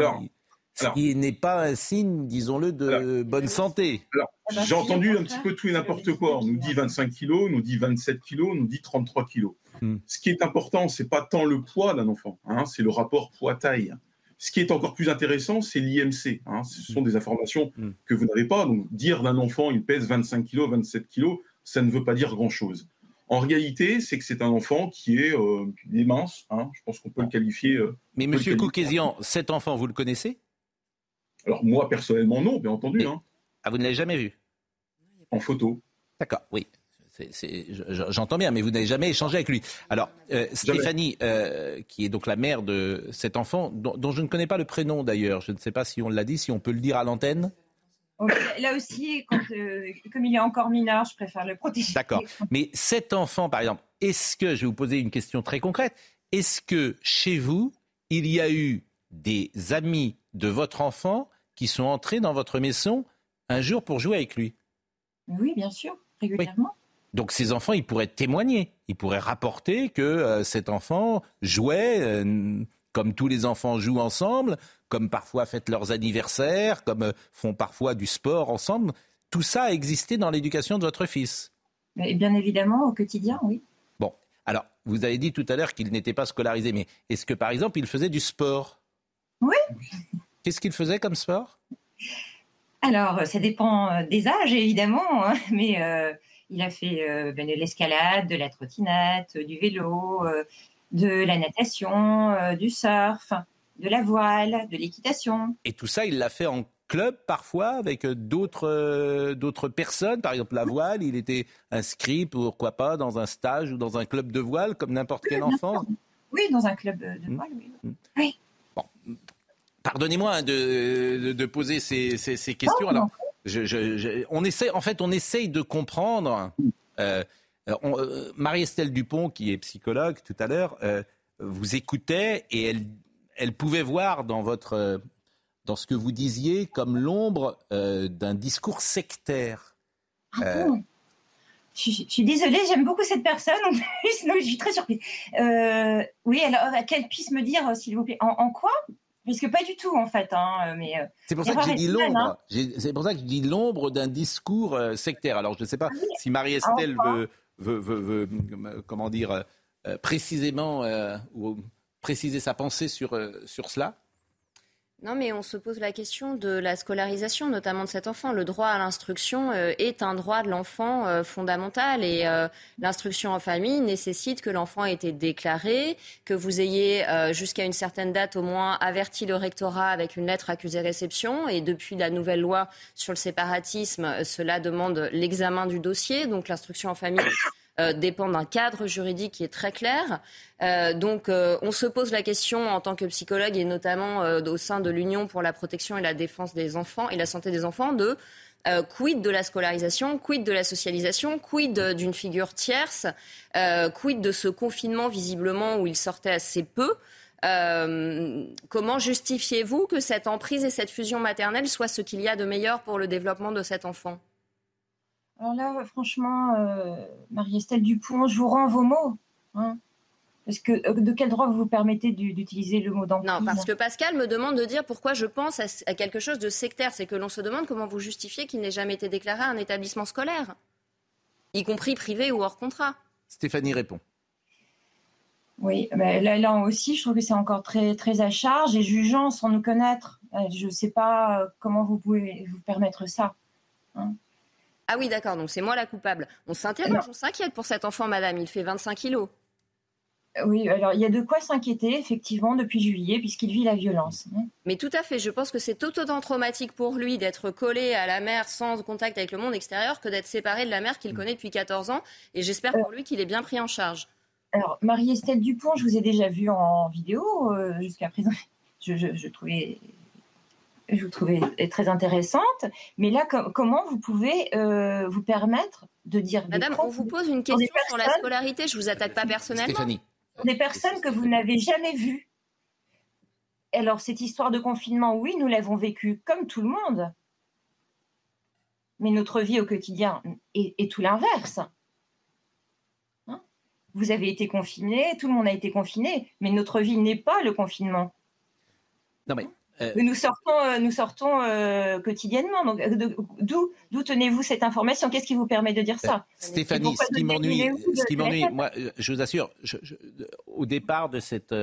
qui n'est pas un signe, disons-le, de bonne santé. Ah bah, j'ai entendu un petit peu tout et n'importe quoi. On nous dit 25 kilos, on nous dit 27 kilos, on nous dit 33 kilos. Hmm. Ce qui est important, c'est pas tant le poids d'un enfant, hein, c'est le rapport poids-taille. Ce qui est encore plus intéressant, c'est l'IMC. Hein. Ce sont hmm. des informations hmm. que vous n'avez pas. Donc, dire d'un enfant, il pèse 25 kilos, 27 kilos, ça ne veut pas dire grand-chose. En réalité, c'est que c'est un enfant qui est, euh, mince. Hein. Je pense qu'on peut le qualifier. Euh, Mais Monsieur Koukézian, cet enfant, vous le connaissez? Alors moi, personnellement, non, bien entendu. Ah, vous ne l'avez jamais vu? En photo. D'accord, oui. J'entends bien, mais vous n'avez jamais échangé avec lui. Alors, euh, Stéphanie, euh, qui est donc la mère de cet enfant, dont, je ne connais pas le prénom d'ailleurs, je ne sais pas si on l'a dit, si on peut le dire à l'antenne. Là aussi, euh, comme il est encore mineur, je préfère le protéger. D'accord. Mais cet enfant, par exemple, est-ce que, je vais vous poser une question très concrète, est-ce que chez vous, il y a eu des amis de votre enfant qui sont entrés dans votre maison un jour pour jouer avec lui. Oui, bien sûr, régulièrement. Donc ces enfants, ils pourraient témoigner, ils pourraient rapporter que euh, cet enfant jouait euh, comme tous les enfants jouent ensemble, comme parfois fêtent leurs anniversaires, comme euh, font parfois du sport ensemble. Tout ça a existé dans l'éducation de votre fils. Mais bien évidemment, au quotidien, oui. Bon, alors vous avez dit tout à l'heure qu'il n'était pas scolarisé, mais est-ce que par exemple il faisait du sport? Oui. Qu'est-ce qu'il faisait comme sport? Alors, ça dépend euh, des âges, évidemment, hein, mais euh, il a fait euh, ben, de l'escalade, de la trottinette, du vélo, de la natation, du surf, de la voile, de l'équitation. Et tout ça, il l'a fait en club parfois avec d'autres d'autres personnes. Par exemple, la voile, il était inscrit, pourquoi pas, dans un stage ou dans un club de voile, comme n'importe quel enfant. Oui, dans un club de voile, oui. Mmh. oui. Bon, Pardonnez-moi hein, de, poser ces, questions. Alors, on essaie, en fait, on essaye de comprendre. Euh, euh, Marie-Estelle Dupont, qui est psychologue tout à l'heure, euh, vous écoutait et elle, elle pouvait voir dans votre, dans ce que vous disiez comme l'ombre d'un discours sectaire. Ah je, suis désolée, j'aime beaucoup cette personne. En plus, je suis très surprise. Euh, oui, alors, qu'elle puisse me dire, s'il vous plaît, en, quoi? Parce que pas du tout, en fait. Hein, mais c'est pour, ça que j'ai dit l'ombre. C'est pour ça que je dis l'ombre d'un discours sectaire. Alors, je ne sais pas ah si Marie-Estelle veut, veut, veut, comment dire, précisément ou préciser sa pensée sur, sur cela. Non, mais on se pose la question de la scolarisation, notamment de cet enfant. Le droit à l'instruction euh, est un droit de l'enfant euh, fondamental et euh, l'instruction en famille nécessite que l'enfant ait été déclaré, que vous ayez jusqu'à une certaine date au moins averti le rectorat avec une lettre accusée réception. Et depuis la nouvelle loi sur le séparatisme, cela demande l'examen du dossier. Donc l'instruction en famille euh, dépend d'un cadre juridique qui est très clair. Euh, donc, euh, on se pose la question en tant que psychologue et notamment au sein de l'Union pour la protection et la défense des enfants et la santé des enfants de quid de la scolarisation, quid de la socialisation, quid d'une figure tierce, quid de ce confinement visiblement où il sortait assez peu. comment justifiez-vous que cette emprise et cette fusion maternelle soient ce qu'il y a de meilleur pour le développement de cet enfant? Alors là, franchement, euh, Marie-Estelle Dupont, je vous rends vos mots. Hein. parce que euh, de quel droit vous vous permettez d'utiliser le mot d'emprise? Non, parce que Pascal me demande de dire pourquoi je pense à, quelque chose de sectaire. C'est que l'on se demande comment vous justifiez qu'il n'ait jamais été déclaré à un établissement scolaire, y compris privé ou hors contrat. Stéphanie répond. Oui, mais là, aussi, je trouve que c'est encore très, très à charge et jugeant sans nous connaître. Euh, je ne sais pas comment vous pouvez vous permettre ça. Hein. Ah oui, d'accord, donc c'est moi la coupable. On s'interroge, on s'inquiète pour cet enfant, madame. Il fait 25 kilos. Oui, alors il y a de quoi s'inquiéter, effectivement, depuis juillet, puisqu'il vit la violence. Mais tout à fait, je pense que c'est autant traumatique pour lui d'être collé à la mer sans contact avec le monde extérieur que d'être séparé de la mer qu'il connaît depuis 14 ans. Et j'espère pour lui qu'il est bien pris en charge. Alors, Marie-Estelle Dupont, je vous ai déjà vu en vidéo euh, jusqu'à présent. Je, je, trouvais je vous trouvais très intéressante. Mais là, comment vous pouvez euh, vous permettre de dire... Madame, on vous pose une question sur la scolarité. Je ne vous attaque pas personnellement. Stéphanie. Des personnes que vous n'avez jamais vues. Alors, cette histoire de confinement, oui, nous l'avons vécue comme tout le monde. Mais notre vie au quotidien est, tout l'inverse. Hein? Vous avez été confiné, tout le monde a été confiné, mais notre vie n'est pas le confinement. Non, mais euh, nous sortons, euh, nous sortons euh, quotidiennement. Donc, d'où, d'où tenez-vous cette information? Qu'est-ce qui vous permet de dire ça? Stéphanie, ce qui m'ennuie, ce qui m'ennuie, moi, je vous assure, au départ de cet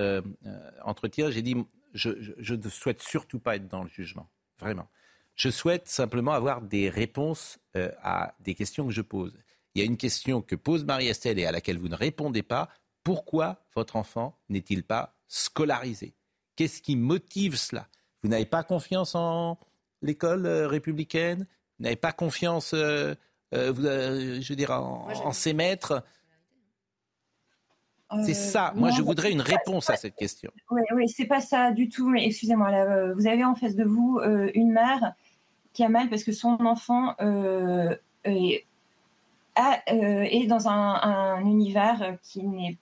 entretien, j'ai dit, je, ne souhaite surtout pas être dans le jugement, vraiment. Je souhaite simplement avoir des réponses à des questions que je pose. Il y a une question que pose Marie-Estelle et à laquelle vous ne répondez pas. Pourquoi votre enfant n'est-il pas scolarisé? Qu'est-ce qui motive cela? Vous n'avez pas confiance en l'école euh, républicaine? Vous n'avez pas confiance, euh, euh, je veux dire, en, ses maîtres? c'est ça. Moi, je voudrais une réponse à cette question. Oui, oui, c'est pas ça du tout. Mais excusez-moi, vous avez en face de vous une mère qui a mal parce que son enfant est, est, dans un, un univers qui n'est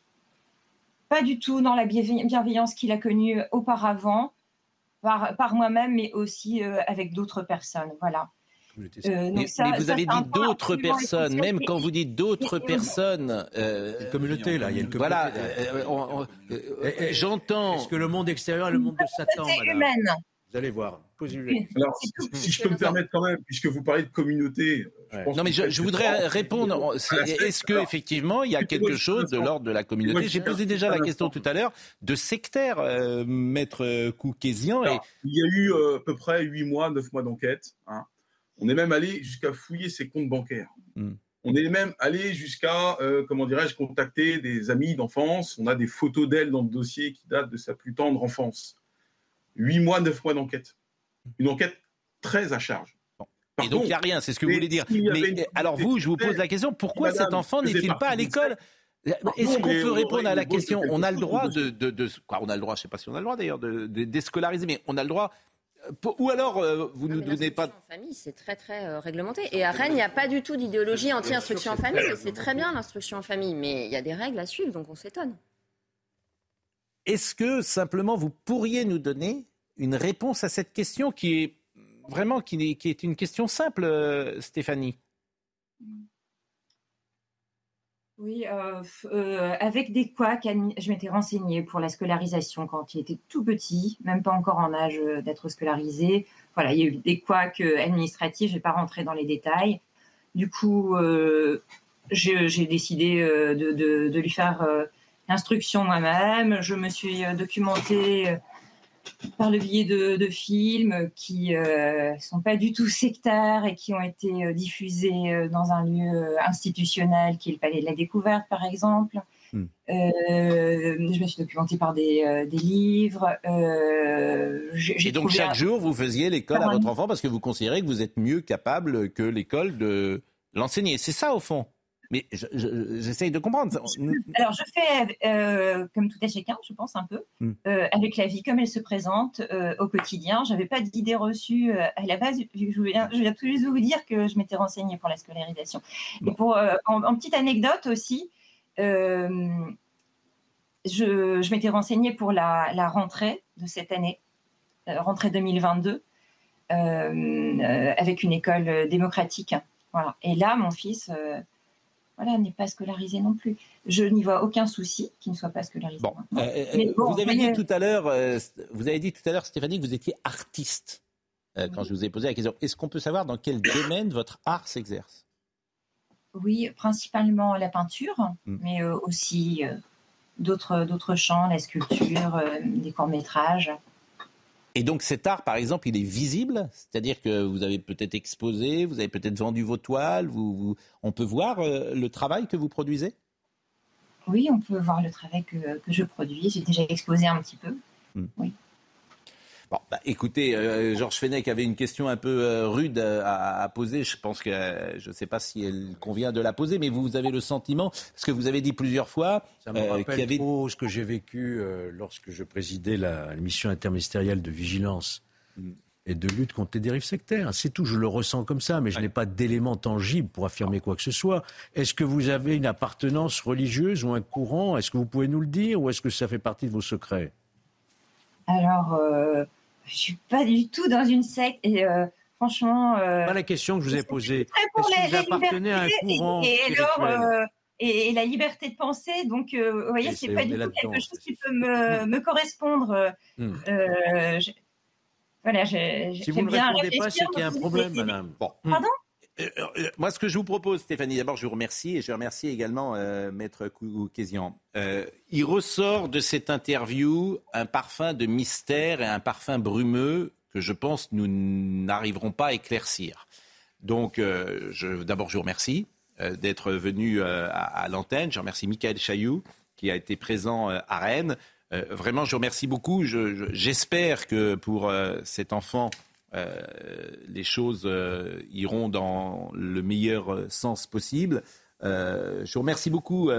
pas du tout dans la bienveillance qu'il a connue auparavant par, moi-même, mais aussi euh, avec d'autres personnes. Voilà. Euh, mais, vous avez dit d'autres personnes, même quand vous dites d'autres personnes. Euh, communauté, là, il y a une communauté. Voilà, j'entends. Est-ce que le monde extérieur est le monde de Satan, madame? humaine. Vous allez voir. Alors, si, je peux me permettre quand même, puisque vous parlez de communauté. non, mais je, voudrais répondre. Est-ce que effectivement il y a quelque chose de l'ordre de la communauté J'ai posé déjà la question tout à l'heure de sectaire, euh, maître Koukézian. Et... Il y a eu euh, à peu près 8 mois, 9 mois d'enquête. Hein. On est même allé jusqu'à fouiller ses comptes bancaires. Hmm. On est même allé jusqu'à, euh, comment dirais-je, contacter des amis d'enfance. On a des photos d'elle dans le dossier qui datent de sa plus tendre enfance. 8 mois, 9 mois d'enquête. Une enquête très à charge. et donc il n'y a rien, c'est ce que vous voulez dire. Mais, alors vous, je vous pose la question, pourquoi cet enfant n'est-il pas à l'école? Est-ce qu'on peut répondre à la question? On a le droit de, de, quoi On a le droit, je ne sais pas si on a le droit d'ailleurs, de, déscolariser, mais on a le droit. Euh, ou alors, euh, vous ne nous donnez pas. en famille, c'est très très euh, réglementé. Et à Rennes, il n'y a pas du tout d'idéologie anti-instruction en famille. C'est très bien l'instruction en famille, mais il y a des règles à suivre, donc on s'étonne. Est-ce que simplement vous pourriez nous donner une réponse à cette question qui est vraiment qui est, une question simple, euh, Stéphanie? Oui, avec des couacs, je m'étais renseignée pour la scolarisation quand il était tout petit, même pas encore en âge d'être scolarisé. Voilà, il y a eu des couacs administratifs, je ne vais pas rentrer dans les détails. Du coup, j'ai décidé de, lui faire l'instruction moi-même. Je me suis documentée par le biais de, films qui ne euh, sont pas du tout sectaires et qui ont été euh, diffusés euh, dans un lieu institutionnel qui est le Palais de la Découverte, par exemple. Hmm. je me suis documentée par des, livres. et donc chaque jour, vous faisiez l'école à votre enfant parce que vous considérez que vous êtes mieux capable que l'école de l'enseigner. C'est ça au fond? Mais j'essaye de comprendre. Alors, je fais euh, comme tout à chacun, je pense un peu, hmm. euh, avec la vie comme elle se présente euh, au quotidien. Je n'avais pas d'idée reçue à la base. Je viens, je viens tout juste vous dire que je m'étais renseignée pour la scolarisation. Et pour, en, petite anecdote aussi, je, je m'étais renseignée pour la, la, rentrée de cette année, rentrée 2022, avec une école démocratique. Voilà. Et là, mon fils voilà, n'est pas scolarisé non plus. Je n'y vois aucun souci qu'il ne soit pas scolarisé. Bon, euh, euh, vous avez dit tout à l'heure, euh, vous avez dit tout à l'heure, Stéphanie, que vous étiez artiste. quand je vous ai posé la question, est-ce qu'on peut savoir dans quel domaine votre art s'exerce? Oui, principalement la peinture, hmm. mais aussi d'autres d'autres champs, la sculpture, des courts métrages. Et donc cet art, par exemple, il est visible, c'est-à-dire que vous avez peut-être exposé, vous avez peut-être vendu vos toiles, vous, on peut voir euh, le travail que vous produisez? Oui, on peut voir le travail que, je produis. J'ai déjà exposé un petit peu. Hmm. Oui. Bon, bah, écoutez, euh, Georges Fenech avait une question un peu euh, rude à, poser. Je pense que je ne sais pas si elle convient de la poser, mais vous avez le sentiment, ce que vous avez dit plusieurs fois, ça me rappelle avait... trop ce que j'ai vécu lorsque je présidais la, mission interministérielle de vigilance mm. et de lutte contre les dérives sectaires. C'est tout, je le ressens comme ça, mais je n'ai pas d'éléments tangibles pour affirmer quoi que ce soit. Est-ce que vous avez une appartenance religieuse ou un courant? Est-ce que vous pouvez nous le dire ou est-ce que ça fait partie de vos secrets? Alors je suis pas du tout dans une secte et euh, franchement. Euh, pas la question que je vous ai posée. Est-ce que vous appartenez à un courant et, alors, euh, et, la liberté de penser, donc vous voyez, c'est pas du tout quelque chose qui peut me, me correspondre. Hmm. voilà, si vous ne répondez pas, c'est qu'il y a un problème, madame. Bon. Pardon? euh, euh, moi, ce que je vous propose, Stéphanie, d'abord, je vous remercie et je remercie également euh, Maître Koukézian. il ressort de cette interview un parfum de mystère et un parfum brumeux que je pense nous n'arriverons pas à éclaircir. Donc, d'abord, je vous remercie d'être venu à, l'antenne. Je remercie Michael Chailloux qui a été présent à Rennes. vraiment, je vous remercie beaucoup. J'espère que pour cet enfant euh, les choses euh, iront dans le meilleur euh, sens possible. je vous remercie beaucoup,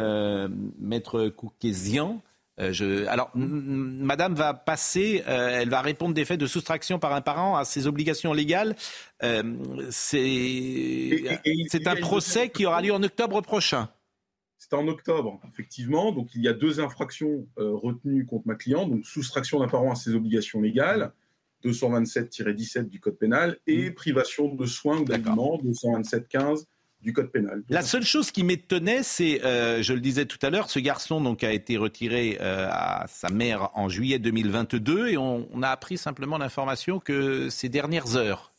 Maître Koukézian. alors, Madame va passer, elle va répondre des faits de soustraction par un parent à ses obligations légales. c'est un procès qui aura lieu en octobre prochain. C'est en octobre, effectivement. Donc, il y a deux infractions retenues contre ma cliente. Donc, soustraction d'un parent à ses obligations légales 227-17 du Code pénal et mmh. privation de soins ou d'aliments 227-15 du Code pénal. La seule chose qui m'étonnait, c'est, euh, je le disais tout à l'heure, ce garçon donc a été retiré euh, à sa mère en juillet 2022 et on, a appris simplement l'information que ces dernières heures.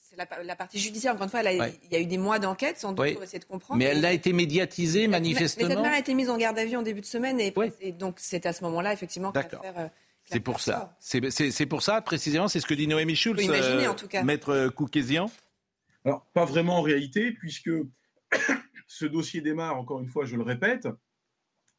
C'est la, partie judiciaire, encore une fois, il y a eu des mois d'enquête, sans doute, pour essayer de comprendre. Mais elle a été médiatisée, manifestement. Mais cette mère a été mise en garde à vue en début de semaine, et, donc c'est à ce moment-là, effectivement, que l'affaire euh, c'est pour ça. C'est pour ça, précisément, c'est ce que dit Noémie Schulz, imaginer, en tout cas. maître Koukézian Alors, pas vraiment en réalité, puisque ce dossier démarre, encore une fois, je le répète,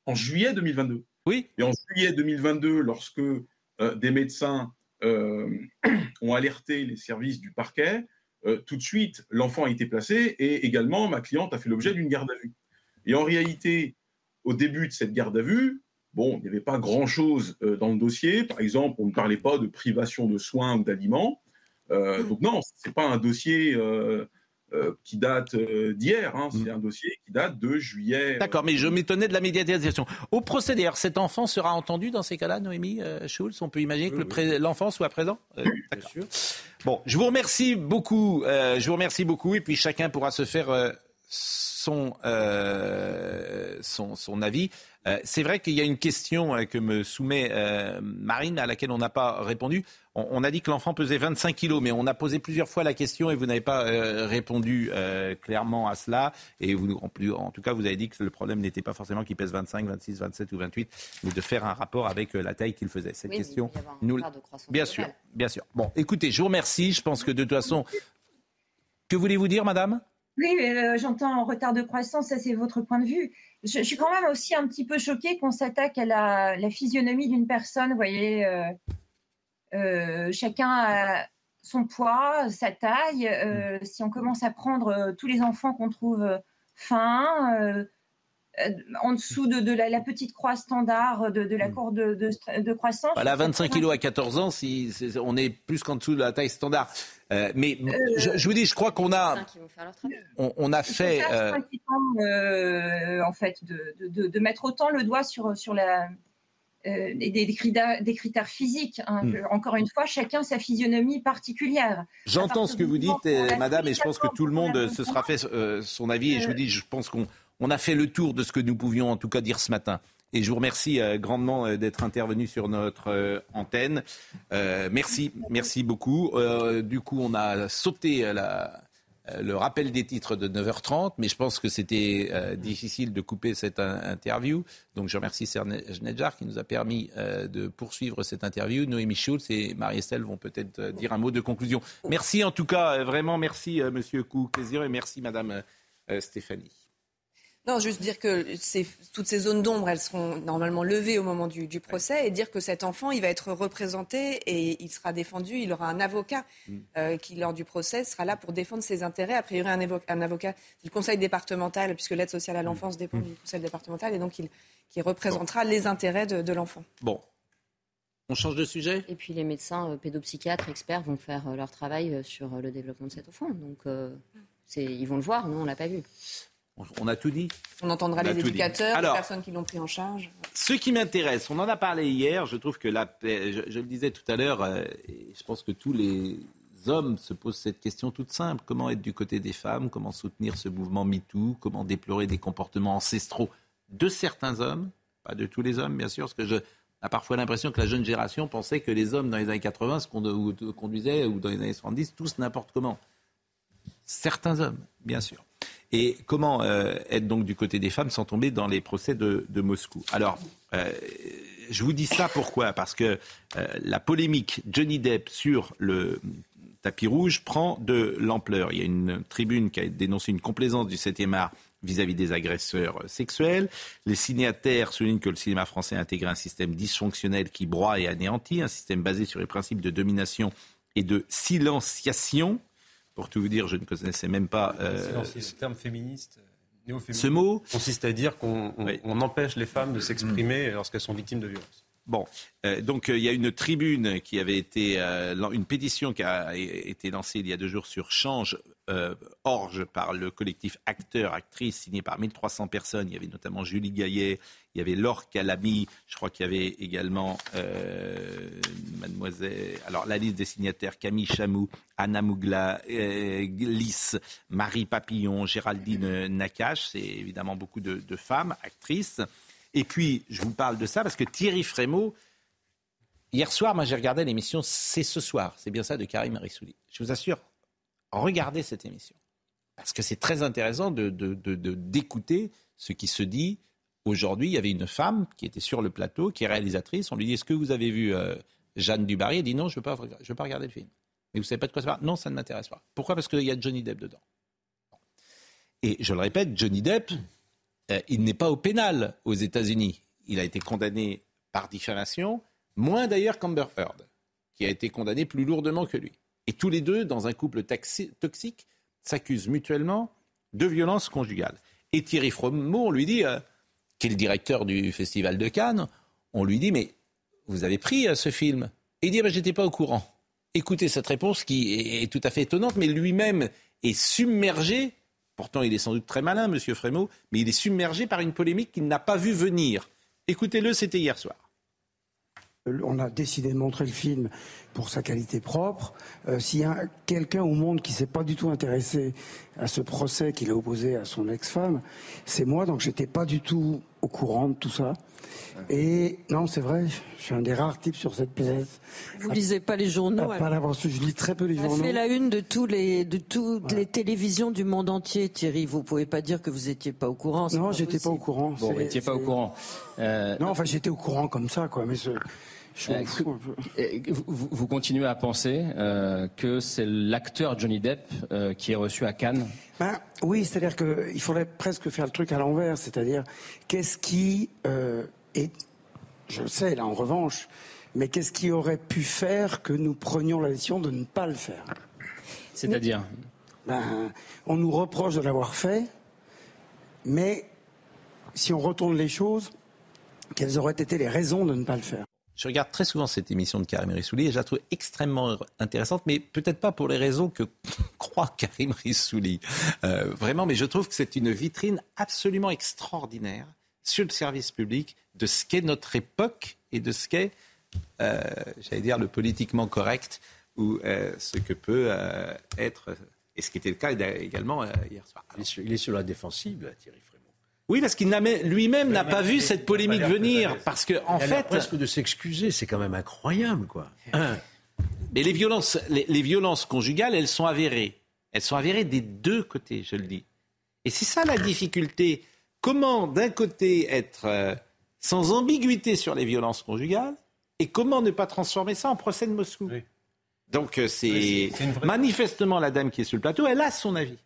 en juillet 2022. Oui. Et en juillet 2022, lorsque euh, des médecins euh, ont alerté les services du parquet, euh, tout de suite, l'enfant a été placé et également ma cliente a fait l'objet d'une garde à vue. Et en réalité, au début de cette garde à vue, Bon, il n'y avait pas grand-chose euh, dans le dossier. Par exemple, on ne parlait pas de privation de soins ou d'aliments. Euh, donc non, ce n'est pas un dossier euh, qui date d'hier. Hein. C'est un dossier qui date de juillet. D'accord, mais je m'étonnais de la médiatisation. Au procès d'ailleurs, cet enfant sera entendu dans ces cas-là, Noémie Schulz? On peut imaginer que l'enfant soit présent? Bien sûr. Bon, je vous remercie beaucoup. je vous remercie beaucoup. Et puis chacun pourra se faire son, son, son, avis. c'est vrai qu'il y a une question que me soumet Marine à laquelle on n'a pas répondu on, a dit que l'enfant pesait 25 kilos, mais on a posé plusieurs fois la question et vous n'avez pas euh, répondu euh, clairement à cela. Et vous, en, tout cas, vous avez dit que le problème n'était pas forcément qu'il pèse 25, 26, 27 ou 28, mais de faire un rapport avec euh, la taille qu'il faisait. Cette question, nous, bien sûr, bien sûr. Bon, écoutez, je vous remercie. Je pense que de toute façon, que voulez-vous dire, Madame? Oui, j'entends en retard de croissance, ça c'est votre point de vue. Je, suis quand même aussi un petit peu choquée qu'on s'attaque à la, la physionomie d'une personne, vous voyez, euh, chacun a son poids, sa taille. Euh, mm. si on commence à prendre euh, tous les enfants qu'on trouve fins, en dessous de, la, petite croix standard de, la mm. courbe de, croissance. Voilà, 25 kilos à 14 ans, si, on est plus qu'en dessous de la taille standard. mais je, vous dis, je crois qu'on a, on, a fait. en fait, de, mettre autant le doigt sur, sur la, euh, des, critères, des, critères, physiques. Hein, hmm. encore une fois, chacun sa physionomie particulière. J'entends ce que vous dites, Madame, et je pense que tout le monde se sera fait euh, son avis. Et je vous dis, je pense qu'on on a fait le tour de ce que nous pouvions en tout cas dire ce matin. Et je vous remercie euh, grandement d'être intervenu sur notre antenne. merci, merci beaucoup. du coup, on a sauté euh, le rappel des titres de 9h30, mais je pense que c'était euh, difficile de couper cette interview. Donc je remercie Serge Nedjar qui nous a permis euh, de poursuivre cette interview. Noémie Schulz et Marie-Estelle vont peut-être dire un mot de conclusion. Merci en tout cas, vraiment merci Monsieur Cook, et merci Madame Stéphanie. Non, juste dire que toutes ces zones d'ombre, elles seront normalement levées au moment du, procès et dire que cet enfant, il va être représenté et il sera défendu. Il aura un avocat mm. euh, qui, lors du procès, sera là pour défendre ses intérêts. A priori, un, un avocat du conseil départemental, puisque l'aide sociale à mm. l'enfance dépend mm. du conseil départemental, et donc il qui représentera les intérêts de, l'enfant. Bon. On change de sujet? Et puis les médecins euh, pédopsychiatres, experts vont faire euh, leur travail sur le développement de cet enfant. Donc ils vont le voir, nous on l'a pas vu. On a tout dit. On entendra les éducateurs, les personnes qui l'ont pris en charge. Ce qui m'intéresse, on en a parlé hier, je trouve que la je, je le disais tout à l'heure, euh, je pense que tous les hommes se posent cette question toute simple. Comment être du côté des femmes? Comment soutenir ce mouvement MeToo? Comment déplorer des comportements ancestraux de certains hommes? Pas de tous les hommes, bien sûr, parce que je a parfois l'impression que la jeune génération pensait que les hommes dans les années 80 se conduisaient, ou dans les années 70, tous n'importe comment. Certains hommes, bien sûr. Et comment euh, être donc du côté des femmes sans tomber dans les procès de, Moscou? Alors, euh, je vous dis ça pourquoi? Parce que euh, la polémique Johnny Depp sur le tapis rouge prend de l'ampleur. Il y a une tribune qui a dénoncé une complaisance du 7e art vis-à-vis des agresseurs sexuels. Les signataires soulignent que le cinéma français a intégré un système dysfonctionnel qui broie et anéantit, un système basé sur les principes de domination et de silenciation. Pour tout vous dire, je ne connaissais même pas. Euh, ce terme féministe. Ce mot consiste à dire qu'on empêche les femmes de s'exprimer lorsqu'elles sont victimes de violences. Bon, euh, donc il y a une tribune qui avait été, une pétition qui a été lancée il y a deux jours sur Change euh, Orge par le collectif Acteurs, Actrices, signé par 1300 personnes. Il y avait notamment Julie Gaillet, il y avait Laure Calamy, je crois qu'il y avait également euh, mademoiselle, alors la liste des signataires, Camille Chamou, Anna Mougla, euh, Lys, Marie Papillon, Géraldine Nakache, c'est évidemment beaucoup de, femmes, actrices. Et puis, je vous parle de ça parce que Thierry Frémaux, hier soir, moi j'ai regardé l'émission C'est ce soir, c'est bien ça, de Karim Rissouli. Je vous assure, regardez cette émission. Parce que c'est très intéressant d'écouter de, ce qui se dit. Aujourd'hui, il y avait une femme qui était sur le plateau, qui est réalisatrice. On lui dit Est-ce que vous avez vu euh, Jeanne Dubarry? Elle dit Non, je ne veux, veux pas regarder le film. Mais vous savez pas de quoi ça parle? Non, ça ne m'intéresse pas. Pourquoi? Parce qu'il y a Johnny Depp dedans. Et je le répète, Johnny Depp, euh, il n'est pas au pénal aux États-Unis. Il a été condamné par diffamation, moins d'ailleurs qu'Amber Heard, qui a été condamné plus lourdement que lui. Et tous les deux, dans un couple toxique, s'accusent mutuellement de violence conjugale. Et Thierry Froment, on lui dit, euh, qui est le directeur du Festival de Cannes, on lui dit, mais vous avez pris euh, ce film Et il dit, ah ben, j'étais pas au courant. Écoutez cette réponse qui est, tout à fait étonnante, mais lui-même est submergé, pourtant il est sans doute très malin, Monsieur Frémaux, mais il est submergé par une polémique qu'il n'a pas vu venir. Écoutez-le, c'était hier soir. on a décidé de montrer le film pour sa qualité propre. Euh, s'il y a quelqu'un au monde qui s'est pas du tout intéressé à ce procès qu'il a opposé à son ex-femme, c'est moi, donc j'étais pas du tout au courant de tout ça. Et non, c'est vrai, je suis un des rares types sur cette pièce. Vous lisez pas les journaux Pas l'avance, je lis très peu les journaux. fait la une de tous les de toutes les télévisions du monde entier, Thierry. Vous pouvez pas dire que vous étiez pas au courant. Non, j'étais pas au courant. Bon, vous n'étiez pas au courant. Euh... Non, enfin, j'étais au courant comme ça, quoi. Mais vous, continuez à penser euh, que c'est l'acteur Johnny Depp euh, qui est reçu à Cannes ben, Oui, c'est-à-dire qu'il faudrait presque faire le truc à l'envers, c'est-à-dire qu'est-ce qui est, je le sais là en revanche, mais qu'est-ce qui aurait pu faire que nous prenions la décision de ne pas le faire? C'est-à-dire? Ben, On nous reproche de l'avoir fait, mais si on retourne les choses, quelles auraient été les raisons de ne pas le faire? Je regarde très souvent cette émission de Karim Rissouli et je la trouve extrêmement intéressante, mais peut-être pas pour les raisons que croit Karim Rissouli. Euh, vraiment, mais je trouve que c'est une vitrine absolument extraordinaire sur le service public de ce qu'est notre époque et de ce qu'est, euh, j'allais dire, le politiquement correct ou euh, ce que peut être, et ce qui était le cas également hier soir. il est sur la défensive, Thierry oui, parce qu'il lui-même n'a pas vu cette polémique venir. Parce que, en fait. presque de s'excuser, c'est quand même incroyable, quoi. Mais les violences, les, violences conjugales, elles sont avérées. Elles sont avérées des deux côtés, je le dis. Et c'est ça la difficulté. Comment, d'un côté, être euh, sans ambiguïté sur les violences conjugales et comment ne pas transformer ça en procès de Moscou Donc, euh, c'est manifestement la dame qui est sur le plateau, elle a son avis.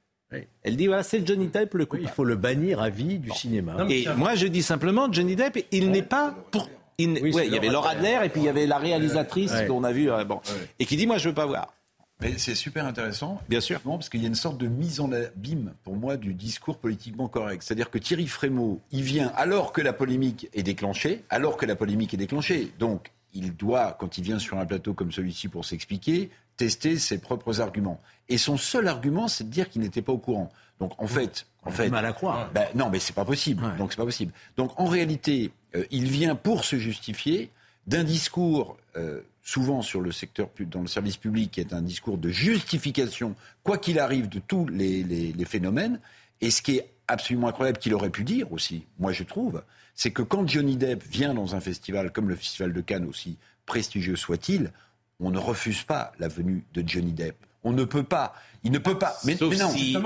Elle dit voilà, c'est Johnny Depp le coup. il faut le bannir à vie du cinéma. et moi, je dis simplement, Johnny Depp, il n'est pas pour. Il, il y avait Laura Adler et puis il y avait la réalisatrice qu'on a vue. Euh, bon, et qui dit moi, je veux pas voir. Mais c'est super intéressant. Bien sûr. Parce qu'il y a une sorte de mise en abîme, pour moi, du discours politiquement correct. C'est-à-dire que Thierry Frémaux, il vient alors que la polémique est déclenchée, alors que la polémique est déclenchée. Donc, il doit, quand il vient sur un plateau comme celui-ci pour s'expliquer, tester ses propres arguments. Et son seul argument, c'est de dire qu'il n'était pas au courant. Donc en fait, en fait, mal à croire. Ben, non, mais c'est pas possible. Donc c'est pas possible. Donc en réalité, euh, il vient pour se justifier d'un discours euh, souvent sur le secteur dans le service public qui est un discours de justification, quoi qu'il arrive, de tous les, les phénomènes. Et ce qui est absolument incroyable qu'il aurait pu dire aussi, moi je trouve, c'est que quand Johnny Depp vient dans un festival comme le Festival de Cannes, aussi prestigieux soit-il, on ne refuse pas la venue de Johnny Depp. On ne peut pas. Il ne peut pas. Mais, non,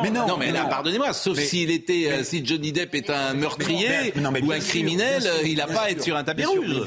mais non, mais, là, pardonnez-moi. Sauf s'il était, euh, si Johnny Depp est un meurtrier ou un criminel, il n'a pas à être sur un tapis rouge.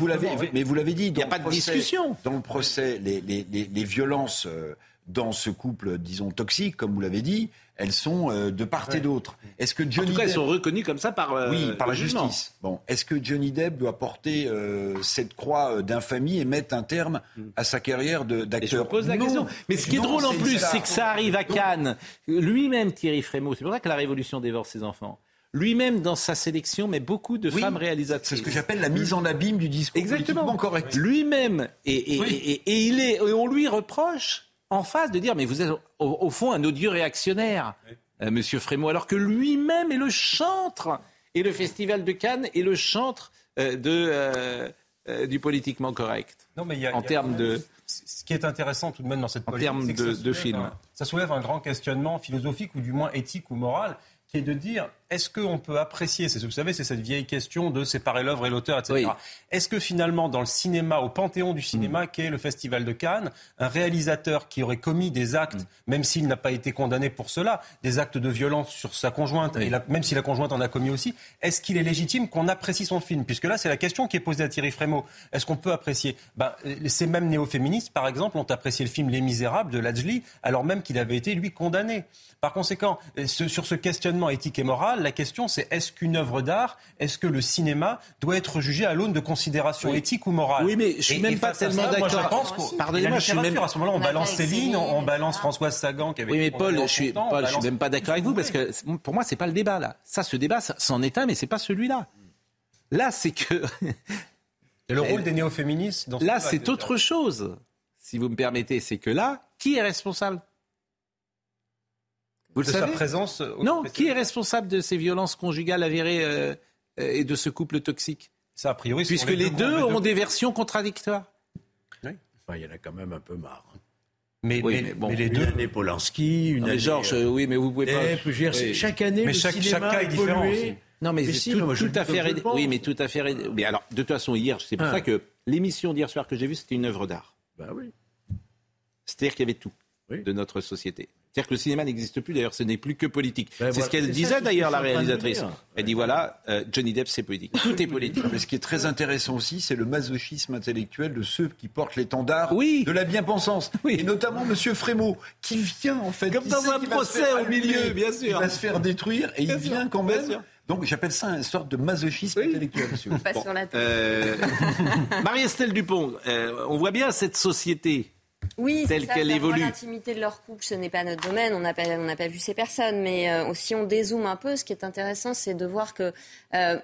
Mais vous l'avez dit. Il n'y a pas de discussion. Dans le procès, les, les, les, violences euh, dans ce couple, disons toxique, comme vous l'avez dit, elles sont euh, de part et d'autre. Est-ce que Johnny en tout cas, elles sont reconnues comme ça par euh, oui par la justice. Bon, est-ce que Johnny Depp doit porter euh, cette croix d'infamie et mettre un terme à sa carrière d'acteur Je pose la question. Mais ce qui est drôle en plus, c'est que ça arrive à Cannes. Lui-même, Thierry Frémaux, c'est pour ça que la Révolution dévore ses enfants. Lui-même, dans sa sélection, met beaucoup de femmes réalisatrices. C'est ce que j'appelle la mise en abîme du discours Exactement. correct. Lui-même, et, et, il est, et on lui reproche en face de dire mais vous êtes au, fond un odieux réactionnaire, euh, Monsieur Frémaux, alors que lui-même est le chantre et le Festival de Cannes est le chantre euh, de, euh, du politiquement correct. Non, mais y a, en termes de ce qui est intéressant tout de même dans cette en termes de, de film, ça soulève un grand questionnement philosophique ou du moins éthique ou moral, qui est de dire est-ce qu'on peut apprécier, c'est, vous savez, c'est cette vieille question de séparer l'œuvre et l'auteur, etc. Est-ce que finalement, dans le cinéma, au panthéon du cinéma, mm. qu'est le Festival de Cannes, un réalisateur qui aurait commis des actes, mm. même s'il n'a pas été condamné pour cela, des actes de violence sur sa conjointe, et même si la conjointe en a commis aussi, est-ce qu'il est légitime qu'on apprécie son film? Puisque là, c'est la question qui est posée à Thierry Frémaux. Est-ce qu'on peut apprécier? Ben, Ces mêmes néo-féministes, par exemple, ont apprécié le film Les Misérables de Lajli, alors même qu'il avait été, lui, condamné. Par conséquent, sur ce questionnement éthique et moral, la question c'est est-ce qu'une œuvre d'art, est-ce que le cinéma doit être jugé à l'aune de considérations éthiques ou morales Oui, mais je suis même pas tellement d'accord. Pardonnez-moi, je suis même à ce moment-là, on balance Céline, on, balance Françoise Sagan qui avait. Oui, mais Paul, je suis, Paul, je suis même pas d'accord avec vous parce que pour moi, c'est pas le débat là. Ça, ce débat, c'en est un, mais c'est pas celui-là. Là, c'est que. Et le rôle des néo-féministes dans Là, c'est autre chose, si vous me permettez. C'est que là, qui est responsable? Vous le savez sa présence Non, qui est responsable de ces violences conjugales avérées euh, et de ce couple toxique Ça, a priori, Puisque les, deux, ont des versions contradictoires. il y en a quand même un peu marre. Hein. Mais, mais, bon, les deux. Une année Polanski, une année. Georges, euh, oui, mais vous pouvez pas. Eh, chaque année, mais le chaque, cinéma chaque cas est différent. Aussi. Non, mais, c'est tout, tout à fait. Oui, mais tout à fait. Mais alors, de toute façon, hier, c'est pour ah. ça que l'émission d'hier soir que j'ai vue, c'était une œuvre d'art. Ben oui. C'est-à-dire qu'il y avait tout de notre société. C'est-à-dire que le cinéma n'existe plus, d'ailleurs, ce n'est plus que politique. Ben c'est ce qu'elle disait d'ailleurs, la réalisatrice. Elle dit voilà, euh, Johnny Depp, c'est politique. Tout est politique. Mais ce qui est très intéressant aussi, c'est le masochisme intellectuel de ceux qui portent l'étendard oui. de la bien-pensance. Oui. Et notamment M. Frémaux, qui vient en fait. Comme dans un procès au milieu, bien sûr. Il va se faire détruire et il vient quand même. Donc j'appelle ça une sorte de masochisme intellectuel, monsieur. Euh, Marie-Estelle Dupont, euh, on voit bien cette société oui, telle qu'elle évolue. L'intimité de leur couple, ce n'est pas notre domaine, on n'a pas, pas, vu ces personnes. Mais euh, si on dézoome un peu, ce qui est intéressant, c'est de voir que euh,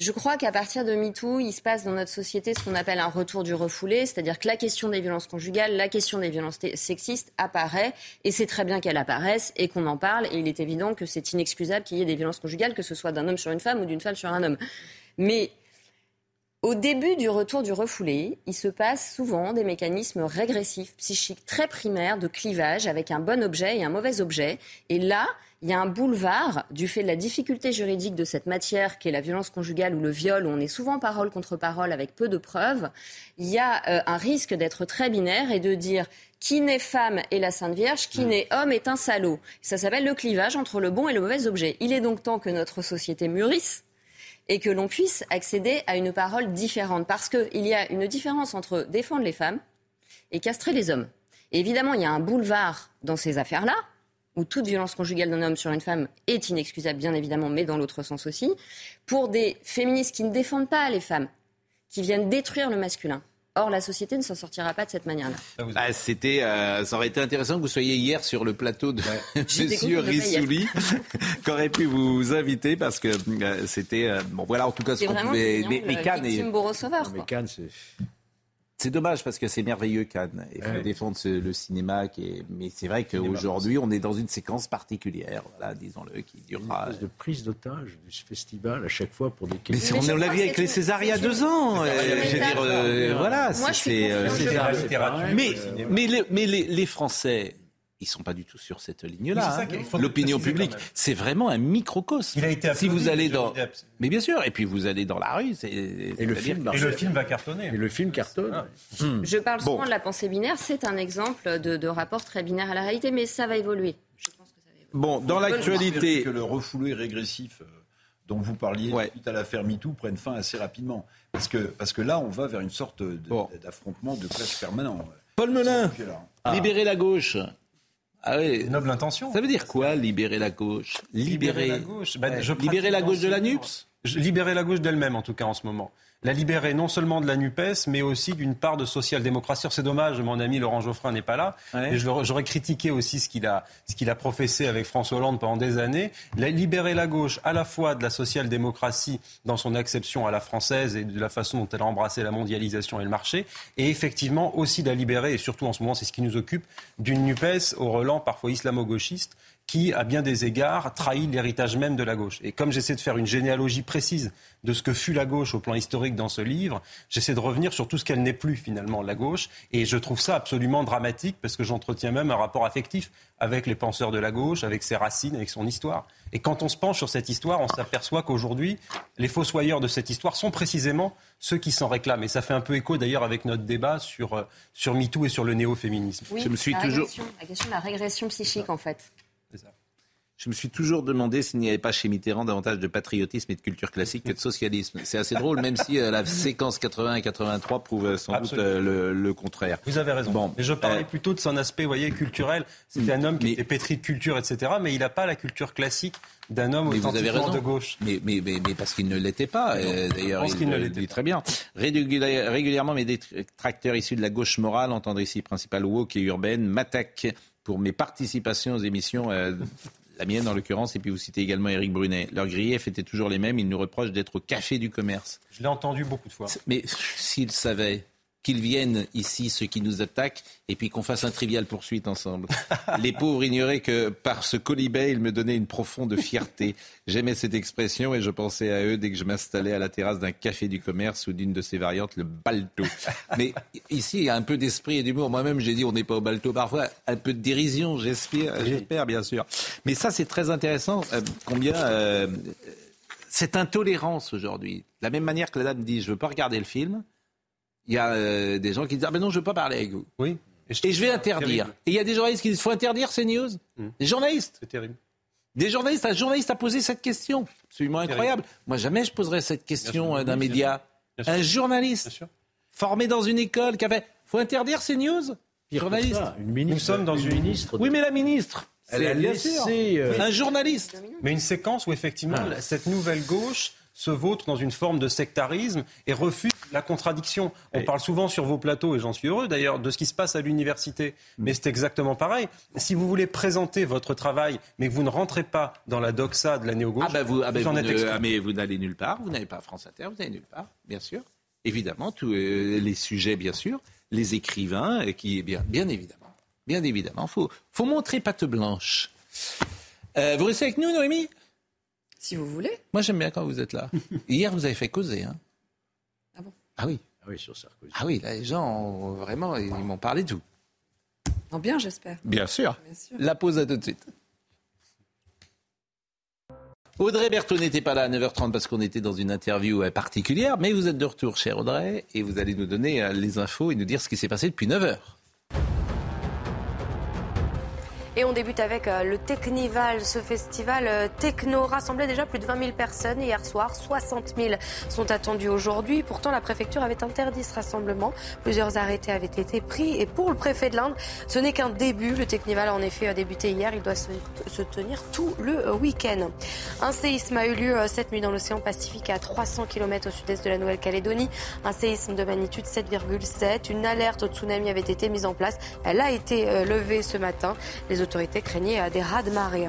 je crois qu'à partir de MeToo, il se passe dans notre société ce qu'on appelle un retour du refoulé, c'est-à-dire que la question des violences conjugales, la question des violences sexistes apparaît, et c'est très bien qu'elle apparaisse et qu'on en parle. Et il est évident que c'est inexcusable qu'il y ait des violences conjugales, que ce soit d'un homme sur une femme ou d'une femme sur un homme. Mais au début du retour du refoulé, il se passe souvent des mécanismes régressifs, psychiques très primaires de clivage avec un bon objet et un mauvais objet. Et là, il y a un boulevard du fait de la difficulté juridique de cette matière qui est la violence conjugale ou le viol, où on est souvent parole contre parole avec peu de preuves. Il y a euh, un risque d'être très binaire et de dire qui naît femme est la Sainte Vierge, qui naît homme est un salaud. Ça s'appelle le clivage entre le bon et le mauvais objet. Il est donc temps que notre société mûrisse et que l'on puisse accéder à une parole différente. Parce qu'il y a une différence entre défendre les femmes et castrer les hommes. évidemment, il y a un boulevard dans ces affaires-là, où toute violence conjugale d'un homme sur une femme est inexcusable, bien évidemment, mais dans l'autre sens aussi, pour des féministes qui ne défendent pas les femmes, qui viennent détruire le masculin. Or, la société ne s'en sortira pas de cette manière-là. Ah, c'était, euh, ça aurait été intéressant que vous soyez hier sur le plateau de Monsieur Rissouli, qui aurait pu vous inviter parce que euh, c'était. Euh, bon, voilà, en tout cas, ce qu'on pouvait. Mais, mais Cannes. Et... Mais Cannes, c'est. C'est dommage parce que c'est merveilleux Cannes. Il faut défendre le cinéma. Qui est... Mais c'est vrai qu'aujourd'hui, on est dans une séquence particulière, voilà, disons-le, qui durera. Une de prise d'otage du festival à chaque fois pour des questions. Mais, on l'a vu avec les Césars il y a deux ans. Euh, je veux dire, euh, voilà. Moi, c'est. Euh, mais, mais, les, mais les, les Français ils sont pas du tout sur cette ligne-là. Hein. L'opinion publique, c'est vraiment un microcosme. Il a été si vous allez dans, mais bien sûr, et puis vous allez dans la rue, c'est et le film, et le film va cartonner. Et le film cartonne. Ah. Hmm. Je parle souvent de la pensée binaire, c'est un exemple de, rapport très binaire à la réalité, mais ça va évoluer. Je pense que ça va évoluer. Bon, dans l'actualité, que le refoulé régressif euh, dont vous parliez suite à l'affaire MeToo prenne fin assez rapidement, parce que parce que là, on va vers une sorte d'affrontement de classe permanent. Paul Melun, libérer la gauche. Ah oui. Noble intention. Ça veut dire quoi, libérer la gauche? Libérer, la gauche, ben, libérer la gauche de la NUPS? Libérer la gauche d'elle-même, en tout cas, en ce moment la libérer non seulement de la NUPES, mais aussi d'une part de social-démocratie. C'est dommage, mon ami Laurent Geoffrin n'est pas là. Et j'aurais critiqué aussi ce qu'il a, ce qu'il a professé avec François Hollande pendant des années. La, libérer la gauche à la fois de la social-démocratie dans son acception à la française et de la façon dont elle a embrassé la mondialisation et le marché, et effectivement aussi la libérer, et surtout en ce moment c'est ce qui nous occupe, d'une NUPES au relent parfois islamo-gauchiste qui, à bien des égards, trahit l'héritage même de la gauche. Et comme j'essaie de faire une généalogie précise de ce que fut la gauche au plan historique dans ce livre, j'essaie de revenir sur tout ce qu'elle n'est plus finalement, la gauche. Et je trouve ça absolument dramatique parce que j'entretiens même un rapport affectif avec les penseurs de la gauche, avec ses racines, avec son histoire. Et quand on se penche sur cette histoire, on s'aperçoit qu'aujourd'hui, les fossoyeurs de cette histoire sont précisément ceux qui s'en réclament. Et ça fait un peu écho d'ailleurs avec notre débat sur, euh, sur MeToo et sur le néo-féminisme. je me suis toujours... la question de la régression psychique, en fait. Je me suis toujours demandé s'il n'y avait pas chez Mitterrand davantage de patriotisme et de culture classique que de socialisme. C'est assez drôle, même si euh, la séquence 80 et 83 prouve euh, sans doute euh, le, contraire. Vous avez raison. Bon, mais je parlais plutôt de son aspect, voyez, culturel. C'était un homme qui était pétri de culture, etc. Mais il n'a pas la culture classique d'un homme authentiquement de gauche. Mais, mais, mais, mais parce qu'il ne l'était pas. D'ailleurs, il, le dit très bien. Régulièrement, mes détracteurs issus de la gauche morale, entendre ici principal woke et urbaine, m'attaquent pour mes participations aux émissions la mienne en l'occurrence, et puis vous citez également Éric Brunet. Leurs griefs étaient toujours les mêmes, ils nous reprochent d'être au café du commerce. Je l'ai entendu beaucoup de fois. Mais s'ils savaient qu'ils viennent ici, ceux qui nous attaquent, et puis qu'on fasse un trivial poursuite ensemble. Les pauvres ignoraient que par ce colibet, ils me donnaient une profonde fierté. J'aimais cette expression et je pensais à eux dès que je m'installais à la terrasse d'un café du commerce ou d'une de ses variantes, le balto. Mais ici, il y a un peu d'esprit et d'humour. Moi-même, j'ai dit on n'est pas au balto parfois. Un peu de dérision, j'espère, j'espère bien sûr. Mais ça, c'est très intéressant. Euh, combien euh, cette intolérance aujourd'hui, de la même manière que la dame dit je veux pas regarder le film il y a euh, des gens qui disent Ah ben non, je ne veux pas parler avec vous. Oui. Et je, vais interdire. Et il y a des journalistes qui disent faut interdire ces news. Hmm. Des journalistes. C'est terrible. Des journalistes, un journaliste a posé cette question. Absolument incroyable. Moi, jamais je poserais cette question euh, d'un média. Un journaliste formé dans une école qui avait. faut interdire ces news? Journaliste. Nous sommes dans une ministre. Oui, mais la ministre. Elle a laissé, euh, un journaliste. Mais une séquence où effectivement ah. cette nouvelle gauche se vautre dans une forme de sectarisme et refuse la contradiction. On parle souvent sur vos plateaux, et j'en suis heureux d'ailleurs, de ce qui se passe à l'université. Mm. Mais c'est exactement pareil. Si vous voulez présenter votre travail, mais que vous ne rentrez pas dans la doxa de la néo-gauche, ah bah vous, ah bah en êtes ah mais vous n'allez nulle part, vous n'avez pas France Inter, vous n'allez nulle part, bien sûr. Évidemment, tous euh, les sujets, bien sûr, les écrivains, et qui, bien, bien évidemment, bien évidemment, faut, faut montrer patte blanche. Euh, vous restez avec nous, Noémie? Si vous voulez. Moi, j'aime bien quand vous êtes là. Hier, vous avez fait causer. Hein. Ah bon? Ah oui. Ah oui, sur Sarkozy. Ah oui, là, les gens, vraiment, ils m'ont parlé de tout. En bien, j'espère. Bien sûr. La pause à tout de suite. Audrey Berthaud n'était pas là à 9h30 parce qu'on était dans une interview euh, particulière, mais vous êtes de retour, cher Audrey, et vous allez nous donner euh, les infos et nous dire ce qui s'est passé depuis 9h. Et on débute avec euh, le Technival, ce festival euh, techno rassemblait déjà plus de 20 000 personnes hier soir. 60 000 sont attendus aujourd'hui. Pourtant, la préfecture avait interdit ce rassemblement. Plusieurs arrêtés avaient été pris. Et pour le préfet de l'Inde, ce n'est qu'un début. Le Technival a en effet euh, débuté hier. Il doit se, tenir tout le week-end. Un séisme a eu lieu cette nuit dans l'océan Pacifique à 300 km au sud-est de la Nouvelle-Calédonie. Un séisme de magnitude 7,7. Une alerte au tsunami avait été mise en place. Elle a été levée ce matin. Autorités craignaient des rats de marée.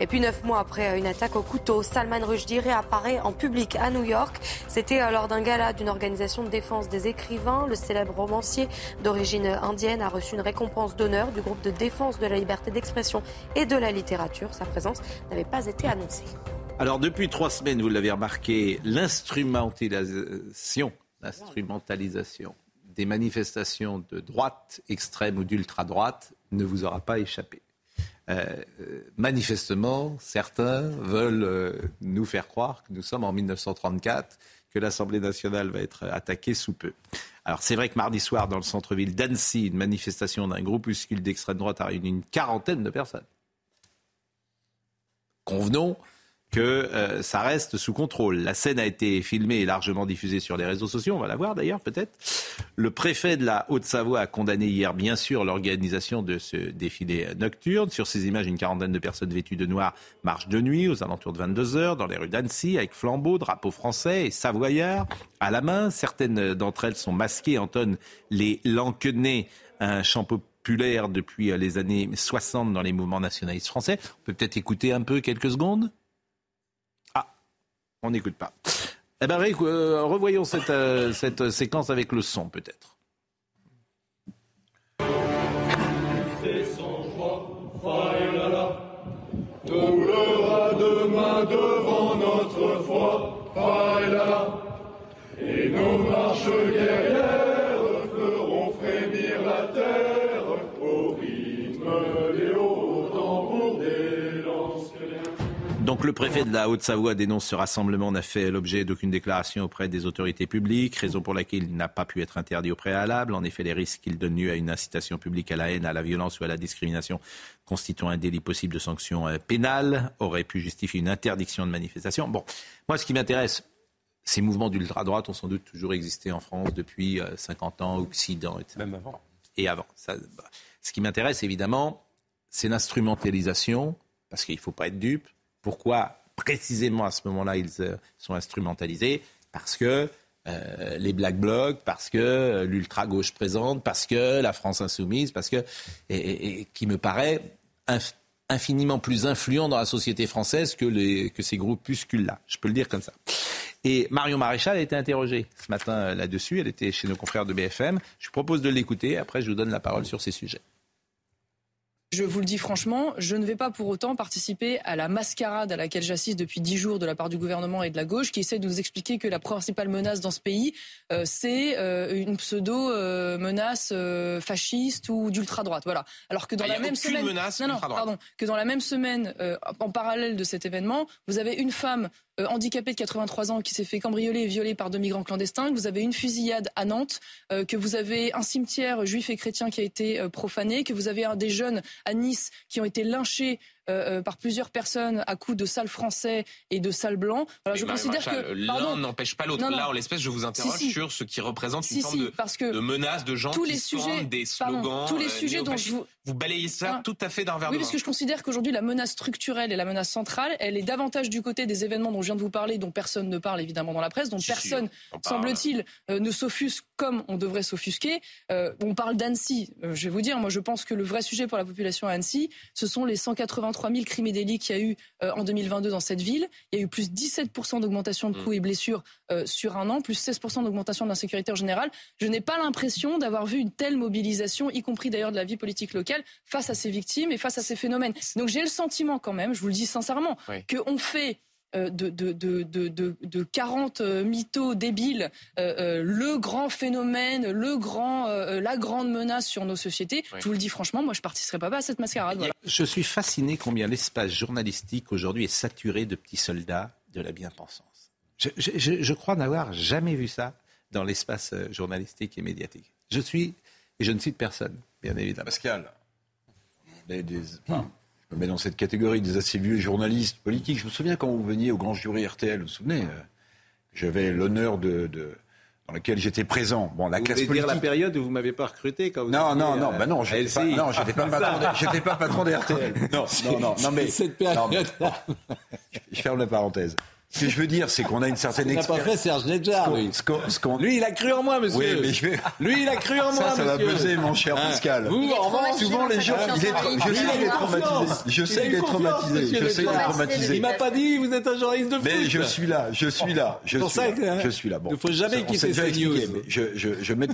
Et puis neuf mois après une attaque au couteau, Salman Rushdie réapparaît en public à New York. C'était lors d'un gala d'une organisation de défense des écrivains. Le célèbre romancier d'origine indienne a reçu une récompense d'honneur du groupe de défense de la liberté d'expression et de la littérature. Sa présence n'avait pas été annoncée. Alors depuis trois semaines, vous l'avez remarqué, l'instrumentalisation, l'instrumentalisation des manifestations de droite extrême ou d'ultra-droite ne vous aura pas échappé. Euh, manifestement, certains veulent euh, nous faire croire que nous sommes en 1934, que l'Assemblée nationale va être attaquée sous peu. Alors c'est vrai que mardi soir, dans le centre-ville d'Annecy, une manifestation d'un groupuscule d'extrême droite a réuni une quarantaine de personnes. Convenons que euh, ça reste sous contrôle. La scène a été filmée et largement diffusée sur les réseaux sociaux, on va la voir d'ailleurs peut-être. Le préfet de la Haute-Savoie a condamné hier bien sûr l'organisation de ce défilé nocturne. Sur ces images, une quarantaine de personnes vêtues de noir marchent de nuit aux alentours de 22 heures dans les rues d'Annecy avec flambeaux, drapeaux français et savoyards à la main. Certaines d'entre elles sont masquées, entonnent les lanquenets, un chant populaire depuis les années 60 dans les mouvements nationalistes français. On peut peut-être écouter un peu quelques secondes on n'écoute pas. Eh bien, euh, revoyons cette, euh, cette séquence avec le son, peut-être. Toulera demain devant notre foi, et nos marches guerrières Donc le préfet de la Haute-Savoie dénonce ce rassemblement n'a fait l'objet d'aucune déclaration auprès des autorités publiques, raison pour laquelle il n'a pas pu être interdit au préalable. En effet, les risques qu'il donne lieu à une incitation publique à la haine, à la violence ou à la discrimination constituant un délit possible de sanction euh, pénale auraient pu justifier une interdiction de manifestation. Bon, moi ce qui m'intéresse, ces mouvements d'ultra-droite ont sans doute toujours existé en France depuis 50 euh, ans, Occident, etc. Même avant. Et avant. Ça, bah, ce qui m'intéresse évidemment, c'est l'instrumentalisation, parce qu'il ne faut pas être dupe pourquoi précisément à ce moment-là ils euh, sont instrumentalisés? Parce que euh, les black blocs, parce que euh, l'ultra-gauche présente, parce que la France insoumise, parce que. Et, qui me paraît infiniment plus influent dans la société française que, que ces groupuscules-là. Je peux le dire comme ça. Et Marion Maréchal a été interrogée ce matin là-dessus. Elle était chez nos confrères de BFM. Je vous propose de l'écouter. Après, je vous donne la parole sur ces sujets. Je vous le dis franchement, je ne vais pas pour autant participer à la mascarade à laquelle j'assiste depuis dix jours de la part du gouvernement et de la gauche qui essaie de nous expliquer que la principale menace dans ce pays, euh, c'est euh, une pseudo-menace euh, fasciste ou d'ultra-droite. Voilà. Alors que dans ah, la même semaine. Menace non, non, pardon. Que dans la même semaine, en parallèle de cet événement, vous avez une femme handicapée de 83 ans qui s'est fait cambrioler et violer par deux migrants clandestins, que vous avez une fusillade à Nantes, que vous avez un cimetière juif et chrétien qui a été profané, que vous avez un des jeunes à Nice qui ont été lynchés euh, euh, par plusieurs personnes à coups de sales français et de sales blancs. Alors, je considère que l'un n'empêche pas l'autre. Là, en l'espèce, je vous interroge sur ce qui représente une forme de, parce que de menace de gens tous qui les sujets, des slogans. tous les euh, sujets dont vous... vous balayez ça tout à fait d'un verre oui, de parce que je considère qu'aujourd'hui la menace structurelle et la menace centrale, elle est davantage du côté des événements dont je viens de vous parler, dont personne ne parle évidemment dans la presse, dont personne, semble-t-il, ne s'offusque comme on devrait s'offusquer. on parle d'Annecy. je vais vous dire, moi, je pense que le vrai sujet pour la population à Annecy, ce sont les 183 000 crimes et délits qu'il y a eu euh, en 2022 dans cette ville. Il y a eu plus 17% d'augmentation de mm. coûts et blessures euh, sur un an, plus 16% d'augmentation de l'insécurité en général. Je n'ai pas l'impression d'avoir vu une telle mobilisation, y compris d'ailleurs de la vie politique locale, face à ces victimes et face à ces phénomènes. Donc j'ai le sentiment quand même, je vous le dis sincèrement, qu'on fait euh, de, de, de, de, 40 euh, mythos débiles, euh, le grand phénomène, le grand, la grande menace sur nos sociétés. Je vous le dis franchement, moi je participerai pas à cette mascarade. Je suis fasciné combien l'espace journalistique aujourd'hui est saturé de petits soldats de la bien-pensance. Je, je, crois n'avoir jamais vu ça dans l'espace journalistique et médiatique. Je suis, et je ne cite personne, bien évidemment. Pascal, des, des, me mets dans cette catégorie des assez vieux journalistes politiques. Je me souviens quand vous veniez au grand jury RTL, vous vous souvenez euh, J'avais l'honneur de, dans lequel j'étais présent. Bon, la vous classe politique. dire la période où vous m'avez pas recruté quand vous Non, non, non, bah non, j'étais pas, non, j'étais pas, patron, pas patron d'RTL. Non, non, non, non, mais cette période. je ferme la parenthèse. Ce que je veux dire, c'est qu'on a une certaine expérience. n'a pas fait Serge Nedjar, lui. lui, il a cru en moi, monsieur. Oui, mais je vais... Lui, il a cru en moi, ça, ça va peser, mon cher hein Pascal. Vous, en souvent, les gens, il est, je sais qu'il est traumatisé. Je sais qu'il est traumatisé. Je sais qu'il est traumatisé. Il m'a pas dit, vous êtes un journaliste de foot. Mais je suis là, je suis là. Je suis là. Je suis là. Bon. Il ne faut jamais quitter ces news. Je mets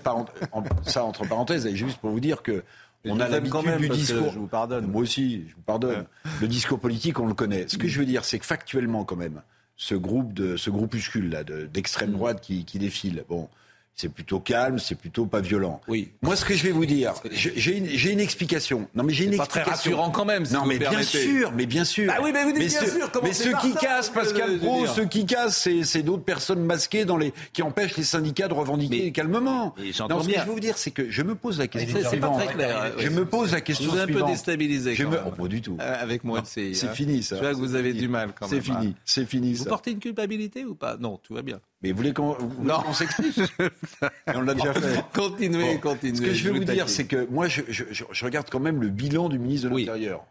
ça entre parenthèses, et juste pour vous dire que on a l'habitude du discours. Je vous pardonne. Moi aussi, je vous pardonne. Le discours politique, on le connaît. Ce que je veux dire, c'est que factuellement, quand même, ce groupe de ce groupuscule là d'extrême droite qui, qui défile. Bon, c'est plutôt calme, c'est plutôt pas violent. Oui. Moi, ce que je vais vous dire, j'ai une, une, explication. Non, mais j'ai une pas explication. très rassurant quand même. Si non, mais bien sûr, mais bien sûr. Ah oui, mais vous dites bien sûr. mais ceux qui cassent, Pascal Pro, ceux qui cassent, c'est d'autres personnes masquées dans les qui empêchent les syndicats de revendiquer calmement. non, ce que je veux vous dire, c'est que je me pose la question suivante. Pas très clair. Je me pose la question suivante. Vous êtes un peu déstabilisé. Je me... oh, pas du tout. Euh, avec moi, c'est c'est fini ça. Je vois que vous avez du mal quand même. C'est fini. Hein. C'est fini. Vous portez une culpabilité ou pas? Non, tout va bien. Mais vous voulez qu'on s'explique? On l'a déjà fait. Continuez, continuez. Ce que je veux vous dire, c'est que moi, je, je, je, regarde quand même le bilan du ministre de l'Intérieur.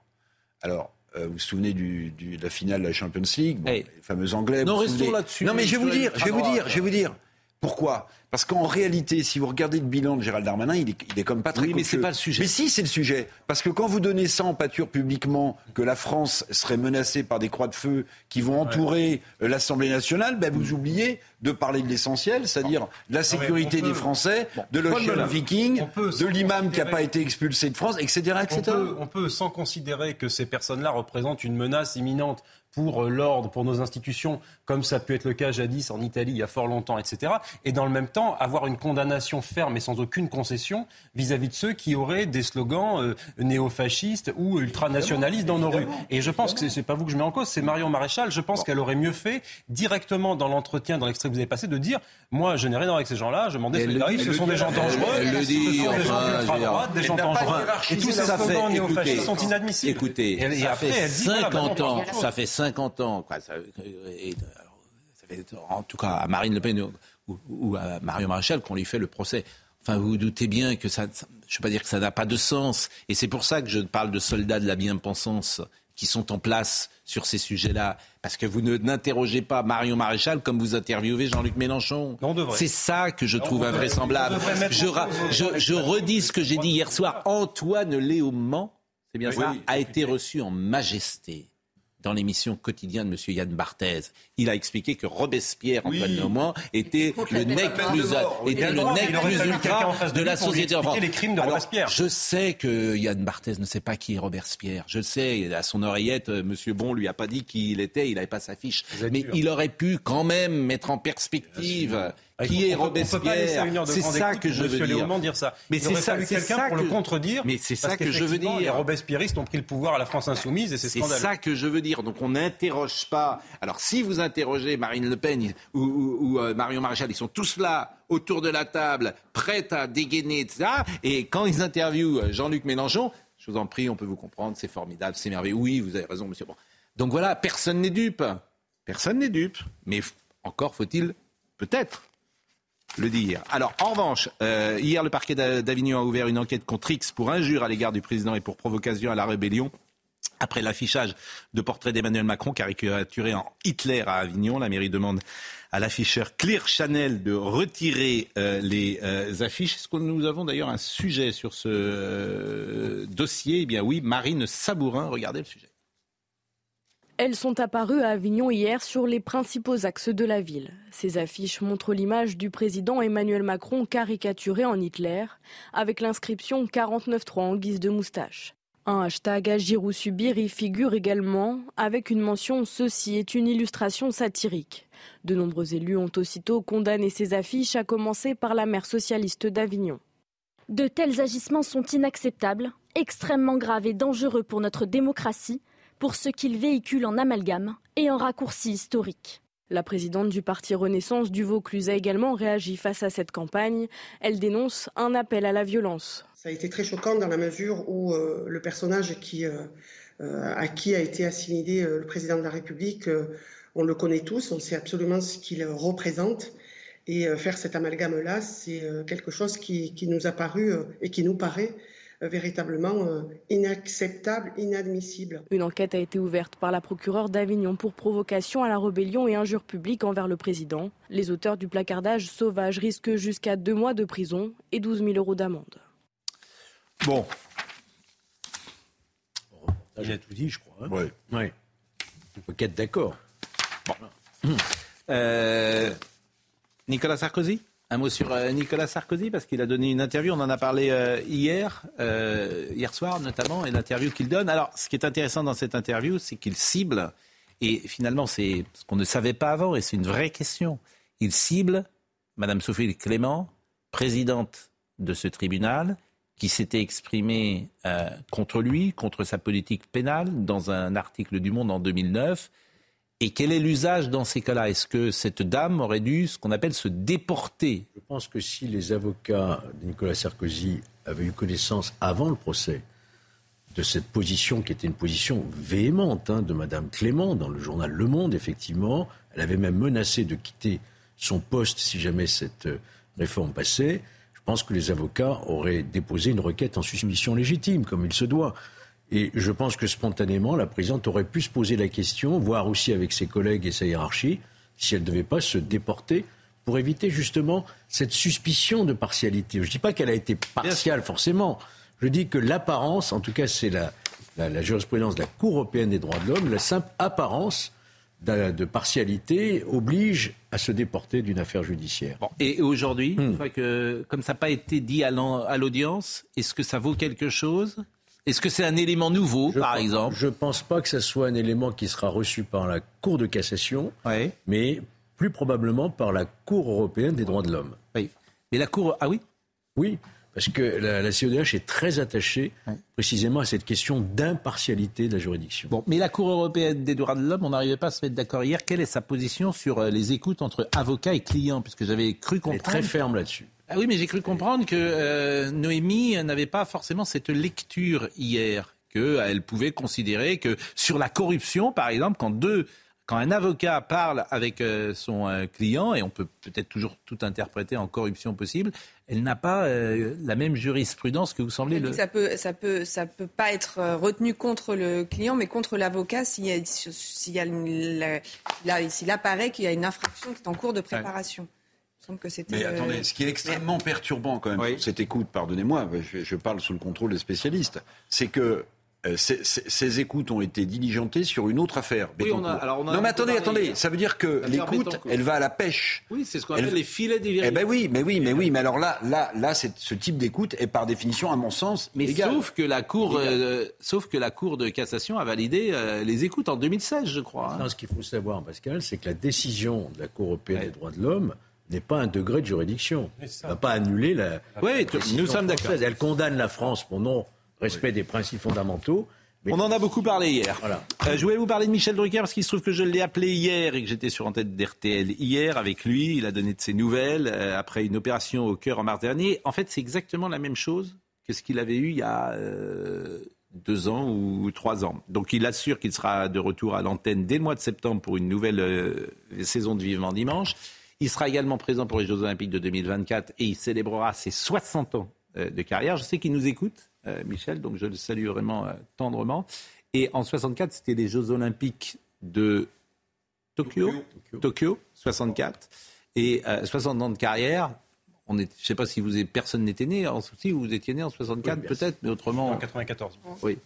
Alors, euh, vous vous souvenez du, du, de la finale de la Champions League, bon, les fameux Anglais. Non, restons là-dessus. Non, mais je vais vous dire, je vais vous dire, je vais vous dire. Pourquoi? Parce qu'en réalité, si vous regardez le bilan de Gérald Darmanin, il est, il est comme pas très Oui, mais c'est pas le sujet. Mais si, c'est le sujet. Parce que quand vous donnez ça en pâture publiquement, que la France serait menacée par des croix de feu qui vont entourer euh, l'Assemblée nationale, ben vous oubliez de parler de l'essentiel, c'est-à-dire la sécurité des Français, de l'Ocean Viking, de l'imam qui n'a pas été expulsé de France, etc. etc. On, peut, on peut, sans considérer que ces personnes-là représentent une menace imminente pour euh, l'ordre, pour nos institutions, comme ça peut être le cas jadis en Italie il y a fort longtemps, etc. Et dans le même temps, avoir une condamnation ferme et sans aucune concession vis-à-vis de ceux qui auraient des slogans euh, néofascistes ou ultranationalistes dans nos rues. Et je pense que c'est pas vous que je mets en cause, c'est Marion Maréchal. Je pense qu'elle aurait mieux fait directement dans l'entretien, dans l'extrait que vous avez passé, de dire moi, je n'ai rien à voir avec ces gens-là, je m'en désolidarise, ce sont des gens dangereux, elle le dit, ce sont des gens des gens dangereux. Et tous ces slogans néofascistes sont inadmissibles. Écoutez, ça fait 50 ans, ça fait 50 ans, quoi, ça, fait, en tout cas à Marine Le Pen ou, à Mario Maréchal qu'on lui fait le procès. Enfin, vous vous doutez bien que ça, je ne veux pas dire que ça n'a pas de sens. Et c'est pour ça que je parle de soldats de la bien-pensance qui sont en place sur ces sujets-là. Parce que vous ne n'interrogez pas Marion Maréchal comme vous interviewez Jean-Luc Mélenchon. C'est ça que je trouve invraisemblable. Je, je, redis ce que j'ai dit hier soir. Antoine Léaumont, c'est bien ça, a été reçu en majesté dans l'émission quotidienne de M. Yann Barthez. Il a expliqué que Robespierre, Antoine oui. était le nec plus, était le nec plus ultra de la société en France. les crimes de Robespierre. Je sais que Yann Barthez ne sait pas qui est Robespierre. Je sais, à son oreillette, M. Bon lui a pas dit qui il était, il n'avait pas sa fiche. Mais il aurait pu quand même mettre en perspective qui est Robespierre C'est ça que je veux dire. dire ça. Mais c'est ça, quelqu'un pour le contredire. Mais c'est ça que je veux dire. Les Robespierristes ont pris le pouvoir à la France insoumise et c'est scandaleux. C'est ça que je veux dire. Donc on n'interroge pas. Alors si vous interrogez Marine Le Pen ou, euh, Marion Maréchal, ils sont tous là autour de la table, prêts à dégainer, etc. Et quand ils interviewent euh, Jean-Luc Mélenchon, je vous en prie, on peut vous comprendre, c'est formidable, c'est merveilleux. Oui, vous avez raison, monsieur. Bon. Donc voilà, personne n'est dupe. Personne n'est dupe. Mais encore faut-il peut-être le dire. Alors, en revanche, euh, hier, le parquet d'Avignon a ouvert une enquête contre X pour injure à l'égard du président et pour provocation à la rébellion. Après l'affichage de portraits d'Emmanuel Macron caricaturé en Hitler à Avignon, la mairie demande à l'afficheur Clear Chanel de retirer euh, les euh, affiches. Est-ce que nous avons d'ailleurs un sujet sur ce dossier? Eh bien oui, Marine Sabourin, regardez le sujet. Elles sont apparues à Avignon hier sur les principaux axes de la ville. Ces affiches montrent l'image du président Emmanuel Macron caricaturé en Hitler, avec l'inscription 49.3 en guise de moustache. Un hashtag Agir ou subir y figure également, avec une mention Ceci est une illustration satirique. De nombreux élus ont aussitôt condamné ces affiches, à commencer par la maire socialiste d'Avignon. De tels agissements sont inacceptables, extrêmement graves et dangereux pour notre démocratie pour ce qu'il véhicule en amalgame et en raccourci historique. La présidente du parti Renaissance du Vaucluse a également réagi face à cette campagne. Elle dénonce un appel à la violence. Ça a été très choquant dans la mesure où euh, le personnage qui, euh, euh, à qui a été assimilé le président de la République, on le connaît tous, on sait absolument ce qu'il représente. Et faire cet amalgame-là, c'est quelque chose qui, qui, nous a paru et qui nous paraît euh, véritablement euh, inacceptable, inadmissible. Une enquête a été ouverte par la procureure d'Avignon pour provocation à la rébellion et injure publique envers le président. Les auteurs du placardage sauvage risquent jusqu'à deux mois de prison et 12 000 euros d'amende. Bon. J'ai tout dit, je crois. Oui. Hein. Ouais. On peut qu'être d'accord. Bon. Euh, Nicolas Sarkozy? Un mot sur euh, Nicolas Sarkozy, parce qu'il a donné une interview, on en a parlé euh, hier, euh, hier soir notamment, et l'interview qu'il donne. Alors, ce qui est intéressant dans cette interview, c'est qu'il cible, et finalement, c'est ce qu'on ne savait pas avant, et c'est une vraie question. Il cible Madame Sophie Clément, présidente de ce tribunal, qui s'était exprimée contre lui, contre sa politique pénale, dans un article du Monde en 2009 et quel est l'usage dans ces cas-là? Est-ce que cette dame aurait dû, ce qu'on appelle, se déporter? Je pense que si les avocats de Nicolas Sarkozy avaient eu connaissance avant le procès de cette position qui était une position véhémente hein, de Madame Clément dans le journal Le Monde, effectivement, elle avait même menacé de quitter son poste si jamais cette euh, réforme passait. Je pense que les avocats auraient déposé une requête en suspicion légitime, comme il se doit. Et je pense que spontanément, la présidente aurait pu se poser la question, voir aussi avec ses collègues et sa hiérarchie, si elle ne devait pas se déporter pour éviter justement cette suspicion de partialité. Je ne dis pas qu'elle a été partiale forcément. Je dis que l'apparence, en tout cas c'est la, la, jurisprudence de la Cour européenne des droits de l'homme, la simple apparence de, partialité oblige à se déporter d'une affaire judiciaire. et aujourd'hui, hmm. comme ça n'a pas été dit à l'audience, est-ce que ça vaut quelque chose? Est-ce que c'est un élément nouveau, par exemple? Je ne pense pas que ce soit un élément qui sera reçu par la Cour de cassation, mais plus probablement par la Cour européenne des droits de l'homme. Oui. Et la Cour. Ah oui? Oui, parce que la, la CEDH est très attachée précisément à cette question d'impartialité de la juridiction. Bon, mais la Cour européenne des droits de l'homme, on n'arrivait pas à se mettre d'accord hier. Quelle est sa position sur euh, les écoutes entre avocats et clients? Puisque j'avais cru comprendre. Elle est très ferme là-dessus. Ah oui, mais j'ai cru comprendre que euh, Noémie n'avait pas forcément cette lecture hier, qu'elle pouvait considérer que sur la corruption, par exemple, quand deux quand un avocat parle avec euh, son euh, client, et on peut peut-être toujours tout interpréter en corruption possible, elle n'a pas la même jurisprudence que vous semblez le. Ça peut, ça peut, ça peut pas être retenu contre le client, mais contre l'avocat s'il y a, s'il apparaît qu'il y a une infraction qui est en cours de préparation. Mais attendez, ce qui est extrêmement perturbant quand même, cette écoute, pardonnez-moi, je, parle sous le contrôle des spécialistes, c'est que euh, ces, écoutes ont été diligentées sur une autre affaire. Oui, on a, alors on a non, mais attendez, attendez. Ça veut dire que l'écoute, elle va à la pêche. Oui, c'est ce qu'on appelle les filets des Eh ben oui, mais oui, mais oui, mais alors là, là, là, ce type d'écoute est par définition, à mon sens, mais sauf que la cour, euh, sauf que la cour de cassation a validé euh, les écoutes en 2016, je crois. Hein. Non, ce qu'il faut savoir, Pascal, c'est que la décision de la Cour européenne des droits de l'homme n'est pas un degré de juridiction. Elle ne va pas annuler la. Oui, nous sommes d'accord. Elle condamne la France pour non respect des principes fondamentaux. On en a beaucoup parlé hier. Voilà. Euh, je voulais vous parler de Michel Drucker parce qu'il se trouve que je l'ai appelé hier et que j'étais sur tête d'RTL hier avec lui. Il a donné de ses nouvelles euh, après une opération au cœur en mars dernier. En fait, c'est exactement la même chose que ce qu'il avait eu il y a euh, deux ans ou trois ans. Donc il assure qu'il sera de retour à l'antenne dès le mois de septembre pour une nouvelle saison de Vivement Dimanche. Il sera également présent pour les Jeux Olympiques de 2024 et il célébrera ses 60 ans de carrière. Je sais qu'il nous écoute. Euh, Michel, donc je le salue vraiment euh, tendrement. Et en 64, c'était les Jeux Olympiques de Tokyo, Tokyo, 64. Et 60 euh, ans de carrière, on est, je ne sais pas si vous personne n'était né. En si vous étiez né en 64, peut-être, mais autrement. En 94. Oui.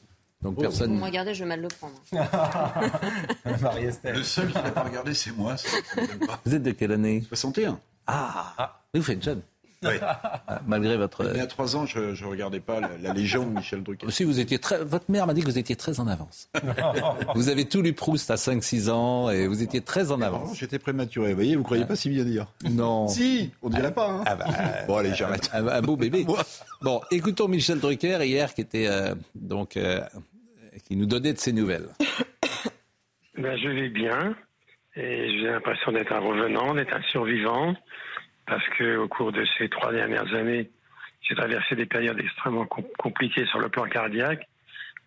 Donc oh, personne. Vous regardez, je vais mal le prendre. Le seul qui n'a pas regardé, c'est moi. vous êtes de quelle année 61. Ah, ah. Vous faites jeune. Oui. Malgré votre. Il y a trois ans, je ne regardais pas la, Légion de Michel Drucker. Aussi, vous étiez très. Votre mère m'a dit que vous étiez très en avance. vous avez tout lu Proust à 5-6 ans et vous étiez très en avance. J'étais prématuré. Vous voyez, vous croyez pas si bien dire. Non. si, on dirait pas. Hein. Ah bah, bon, allez, j'arrête. Un, beau bébé. bon, écoutons Michel Drucker hier qui était euh, donc euh, qui nous donnait de ses nouvelles. Ben, je vais bien et j'ai l'impression d'être un revenant, d'être un survivant parce qu'au cours de ces trois dernières années, j'ai traversé des périodes extrêmement compliquées sur le plan cardiaque.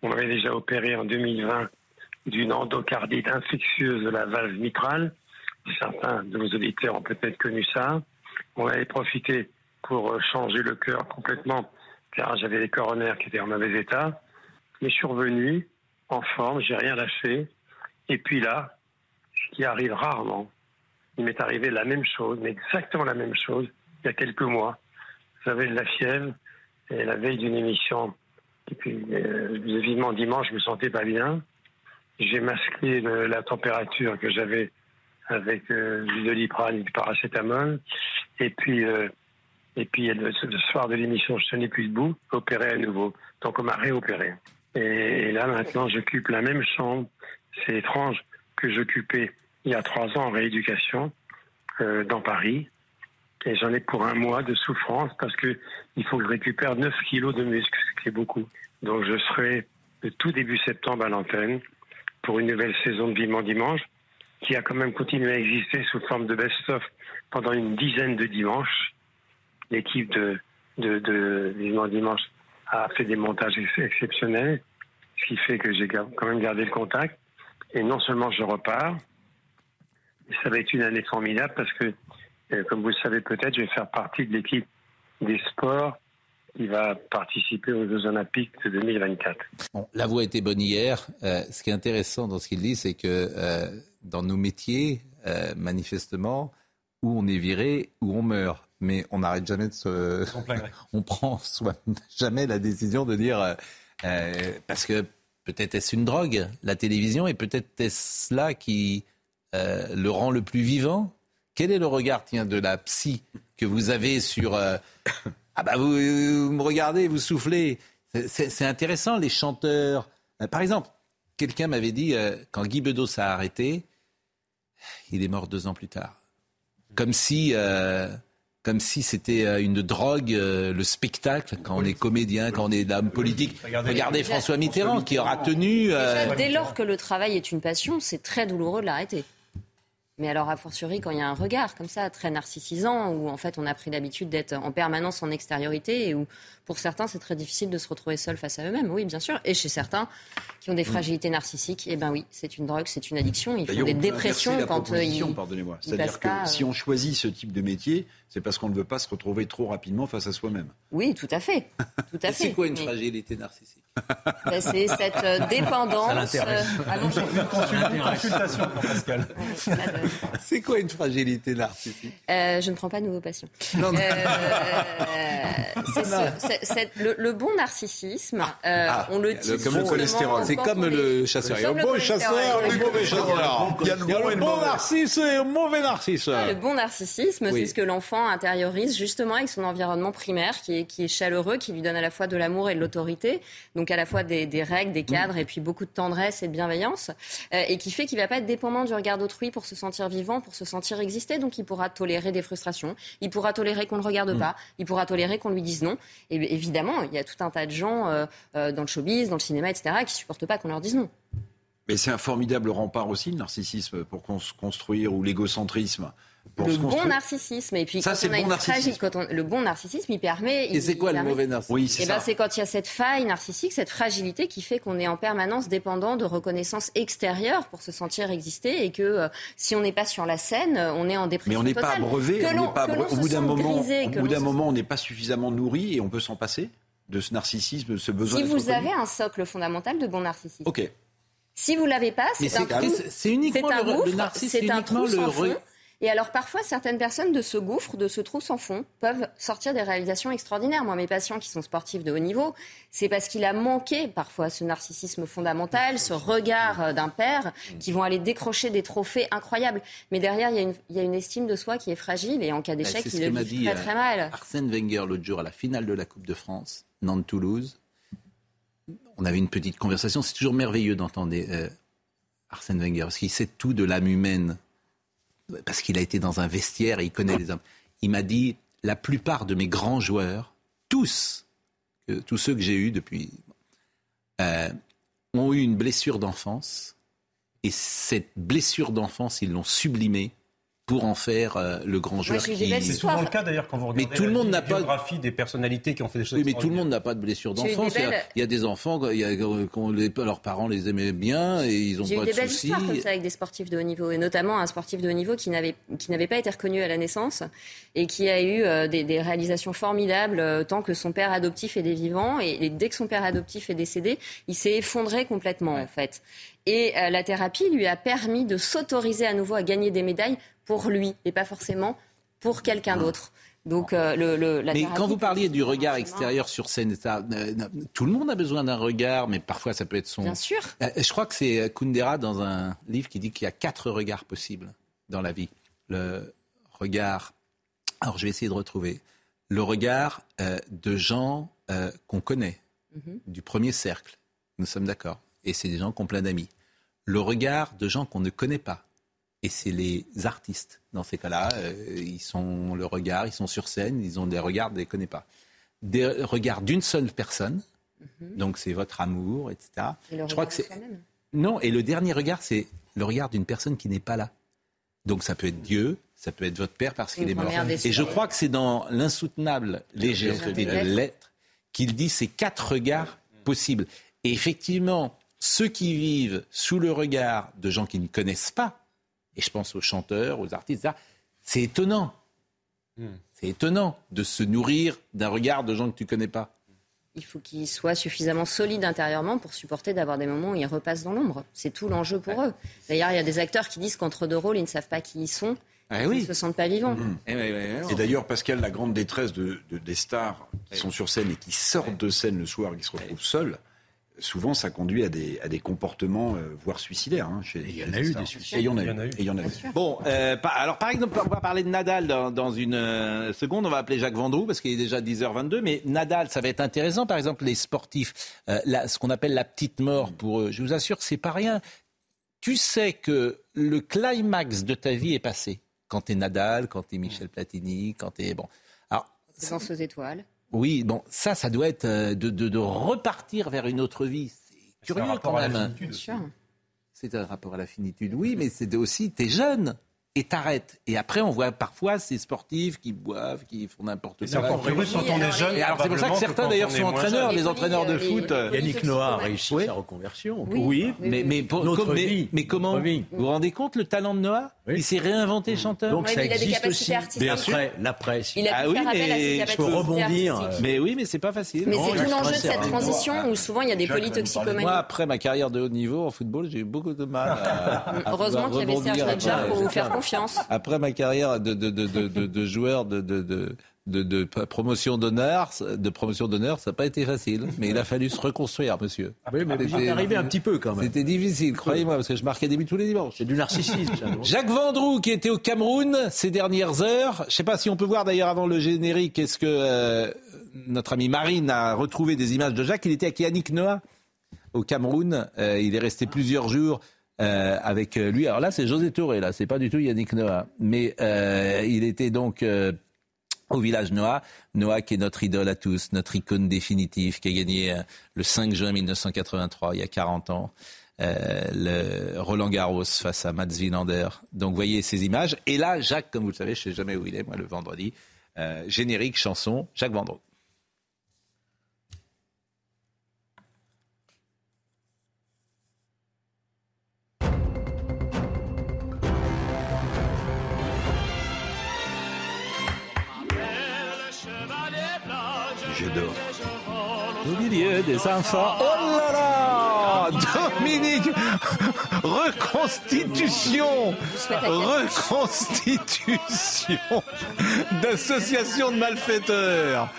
On avait déjà opéré en 2020 d'une endocardite infectieuse de la valve mitrale. Certains de vos auditeurs ont peut-être connu ça. On avait profité pour changer le cœur complètement, car j'avais les coronaires qui étaient en mauvais état. Revenu en forme, j'ai rien lâché. Et puis là, ce qui arrive rarement, il m'est arrivé la même chose, mais exactement la même chose, il y a quelques mois. J'avais de la fièvre, et la veille d'une émission, et puis euh, dimanche, je me sentais pas bien. J'ai masqué la température que j'avais avec euh, doliprane et du paracétamol. Et puis, euh, et puis le, soir de l'émission, je tenais plus debout, opéré à nouveau. Donc on m'a réopéré. Et, là maintenant, j'occupe la même chambre. C'est étrange que j'occupais il y a trois ans en rééducation euh, dans Paris. Et j'en ai pour un mois de souffrance parce que il faut que je récupère 9 kilos de muscles, ce qui est beaucoup. Donc je serai le tout début septembre à l'antenne pour une nouvelle saison de Vivement Dimanche qui a quand même continué à exister sous forme de best-of pendant une dizaine de dimanches. L'équipe de, de, de Vivement Dimanche a fait des montages exceptionnels, ce qui fait que j'ai quand même gardé le contact. Et non seulement je repars, ça va être une année formidable parce que, euh, comme vous le savez peut-être, je vais faire partie de l'équipe des sports qui va participer aux Jeux Olympiques de 2024. la voix était bonne hier. Euh, ce qui est intéressant dans ce qu'il dit, c'est que euh, dans nos métiers, manifestement, où on est viré, où on meurt. Mais on n'arrête jamais de se. on prend soit jamais la décision de dire. parce que peut-être est-ce une drogue, la télévision, et peut-être est-ce là qui euh, le rend le plus vivant Quel est le regard tiens, de la psy que vous avez sur... Euh, ah bah vous, me regardez, vous soufflez. C'est intéressant, les chanteurs. Euh, par exemple, quelqu'un m'avait dit, quand Guy Bedos s'est arrêté, il est mort deux ans plus tard. Comme si comme si c'était une drogue, le spectacle, quand on est comédien, quand on est homme politique. Regardez, François Mitterrand qui aura tenu. dès lors que le travail est une passion, c'est très douloureux de l'arrêter. Mais alors, a fortiori, quand il y a un regard comme ça, très narcissisant, où en fait on a pris l'habitude d'être en permanence en extériorité, et où pour certains c'est très difficile de se retrouver seul face à eux-mêmes, oui, bien sûr. Et chez certains qui ont des fragilités narcissiques, eh ben oui, c'est une drogue, c'est une addiction. Ils font des dépressions quand euh, ils. Pardonnez-moi. C'est-à-dire que si on choisit ce type de métier, c'est parce qu'on ne veut pas se retrouver trop rapidement face à soi-même. Oui, tout à fait. Tout à fait. C'est quoi une fragilité narcissique? C'est cette euh, dépendance. Ça euh, une consultation pour Pascal. c'est quoi une fragilité narcissique euh, Je ne prends pas de nouveaux patients. Non, non. c'est le, bon narcissisme, ah, on le dit comme le cholestérol. C'est comme le chasseur. Il y a le bon chasseur, le mauvais chasseur. Il y a le bon narcisse et le mauvais narcisse. Le bon narcissisme, c'est ce que l'enfant intériorise justement avec son environnement primaire, qui est, qui est chaleureux, qui lui donne à la fois de l'amour et de l'autorité. Donc à la fois des, règles, des cadres et puis beaucoup de tendresse et de bienveillance, euh, et qui fait qu'il ne va pas être dépendant du regard d'autrui pour se sentir vivant, pour se sentir exister. Donc il pourra tolérer des frustrations, il pourra tolérer qu'on ne le regarde mm. pas, il pourra tolérer qu'on lui dise non. Et évidemment, il y a tout un tas de gens euh, euh, dans le showbiz, dans le cinéma, etc., qui supportent pas qu'on leur dise non. Mais c'est un formidable rempart aussi, le narcissisme, pour construire, ou l'égocentrisme le bon narcissisme. Et puis, ça, c'est le bon narcissisme. Quand on, le bon narcissisme, il permet. Et c'est quoi le mauvais narcissisme oui, c'est, ben, c'est quand il y a cette faille narcissique, cette fragilité qui fait qu'on est en permanence dépendant de reconnaissance extérieure pour se sentir exister et que euh, si on n'est pas sur la scène, on est en dépression. Mais on n'est pas abreuvé. On pas Au bout d'un moment, au bout d'un moment, on n'est pas suffisamment nourri et on peut s'en passer de ce narcissisme, de ce besoin. Si vous avez un socle fondamental de bon narcissisme. Ok. Si vous l'avez pas, c'est, un c'est uniquement le, narcissisme, c'est un trou sans fond. Et alors parfois, certaines personnes de ce gouffre, de ce trou sans fond, peuvent sortir des réalisations extraordinaires. Moi, mes patients qui sont sportifs de haut niveau, c'est parce qu'il a manqué parfois ce narcissisme fondamental, ce regard euh, d'un père, qui vont aller décrocher des trophées incroyables. Mais derrière, il y a une, estime de soi qui est fragile et en cas bah, d'échec, il le vit très très euh, mal. Arsène Wenger l'autre jour à la finale de la Coupe de France, Nantes-Toulouse. On avait une petite conversation. C'est toujours merveilleux d'entendre euh, Arsène Wenger parce qu'il sait tout de l'âme humaine parce qu'il a été dans un vestiaire et il connaît les hommes. Il m'a dit la plupart de mes grands joueurs, tous, tous ceux que j'ai eus depuis, euh, ont eu une blessure d'enfance. Et cette blessure d'enfance, ils l'ont sublimée pour en faire euh, le grand joueur qui... C'est souvent le cas d'ailleurs quand vous regardez mais tout le monde n'a pas biographie des personnalités qui ont fait des choses. Oui, mais tout le monde n'a pas de blessure d'enfance. Il, y a des enfants, il y a, les, leurs parents les aimaient bien et ils ont pas de soucis. J'ai eu des belles histoires comme ça avec des sportifs de haut niveau et notamment un sportif de haut niveau qui n'avait qui n'avait pas été reconnu à la naissance et qui a eu euh, des, des, réalisations formidables euh, tant que son père adoptif était vivant et, dès que son père adoptif est décédé, il s'est effondré complètement en fait. Et la thérapie lui a permis de s'autoriser à nouveau à gagner des médailles pour lui et pas forcément pour quelqu'un d'autre. Donc, euh, le, mais quand vous parliez du regard extérieur sur scène, euh, tout le monde a besoin d'un regard, mais parfois ça peut être son. Bien sûr. Euh, je crois que c'est Kundera dans un livre qui dit qu'il y a quatre regards possibles dans la vie. Le regard. Alors, je vais essayer de retrouver le regard de gens qu'on connaît, mhm. du premier cercle. Nous sommes d'accord. Et c'est des gens qui ont plein d'amis. Le regard de gens qu'on ne connaît pas et c'est les artistes. Dans ces cas-là, euh, ils sont le regard, ils sont sur scène, ils ont des regards, ne les connaît pas. Des regards d'une seule personne, mhm. donc c'est votre amour, etc. Je crois que c'est non. Et le dernier regard, c'est le regard d'une personne qui n'est pas là. Donc ça peut être Dieu, ça peut être votre père parce qu'il est mort. Et je crois que c'est dans l'insoutenable légèreté de l'être qu'il dit ces quatre regards possibles. Et effectivement, ceux qui vivent sous le regard de gens qui ne connaissent pas, et je pense aux chanteurs, aux artistes, c'est étonnant. Hmm. C'est étonnant de se nourrir d'un regard de gens que tu ne connais pas. Il faut qu'ils soient suffisamment solides intérieurement pour supporter d'avoir des moments où ils repassent dans l'ombre. C'est tout l'enjeu pour eux. D'ailleurs, il y a des acteurs qui disent qu'entre deux rôles, ils ne savent pas qui ils sont. Ah ils ne se sentent pas vivants. Eh et, d'ailleurs, Pascal, la grande détresse de, des stars qui sont sur scène et qui sortent de scène le soir, qui se retrouvent seuls, souvent ça conduit à des, à des comportements, euh, voire suicidaires. Hein, chez, il y en a eu des suicides. Et il y en a eu. il y en a eu. Bon, euh, alors par exemple, on va parler de Nadal dans, dans une euh, seconde. On va appeler Jacques Vendroux parce qu'il est déjà 10h22. Mais Nadal, ça va être intéressant. Par exemple, les sportifs, ce qu'on appelle la petite mort pour eux. Je vous assure, c'est pas rien. Tu sais que le climax de ta vie est passé. Quand tu es Nadal, quand tu es Michel Platini, quand tu es... Bon. Alors, Danse aux étoiles. Oui, bon, ça, ça doit être euh, de, repartir vers une autre vie. C'est curieux quand même. C'est un rapport à la finitude, oui, mais c'est aussi, t'es jeune. Et t'arrêtes. Et après, on voit parfois ces sportifs qui boivent, qui font n'importe quoi. C'est encore plus quand on est jeune. Et alors, c'est pour ça que certains, d'ailleurs, sont entraîneurs, les entraîneurs de foot. Yannick Noah a réussi sa reconversion. Oui, mais, mais, mais, comment Vous vous rendez compte le talent de Noah Il s'est réinventé chanteur. Donc ça existe aussi. Bien sûr. La presse. Il a ah oui, mais je peux rebondir. Mais oui, mais c'est pas facile. Mais c'est tout l'enjeu de cette transition où souvent il y a des polytoxicomanies. Moi, après ma carrière de haut niveau en football, j'ai eu beaucoup de mal à. Heureusement qu'il y avait Serge Nadjar pour vous faire confiance. Après ma carrière de, de, de, de, de joueur de, de, de de, de, promotion d'honneur, de promotion d'honneur, ça n'a pas été facile, mais il a fallu se reconstruire, monsieur. Oui, mais vous arrivé un petit peu quand même. C'était difficile, croyez-moi, parce que je marquais des buts tous les dimanches. C'est du narcissisme. Jacques Vendroux, qui était au Cameroun ces dernières heures. Je ne sais pas si on peut voir d'ailleurs avant le générique, est-ce que euh, notre ami Marine a retrouvé des images de Jacques Il était avec Yannick Noah au Cameroun. Euh, il est resté plusieurs jours euh, avec lui. Alors là, c'est José Touré, là, c'est pas du tout Yannick Noah. Mais euh, il était donc euh, au village Noah. Noah qui est notre idole à tous, notre icône définitive, qui a gagné euh, le 5 juin 1983, il y a 40 ans. le Roland Garros face à Mats Wilander. Donc voyez ces images. Et là, Jacques, comme vous le savez, je sais jamais où il est, moi, le vendredi. générique, chanson, Jacques Vendroux. Oh là là Dominique Reconstitution Reconstitution d'association de malfaiteurs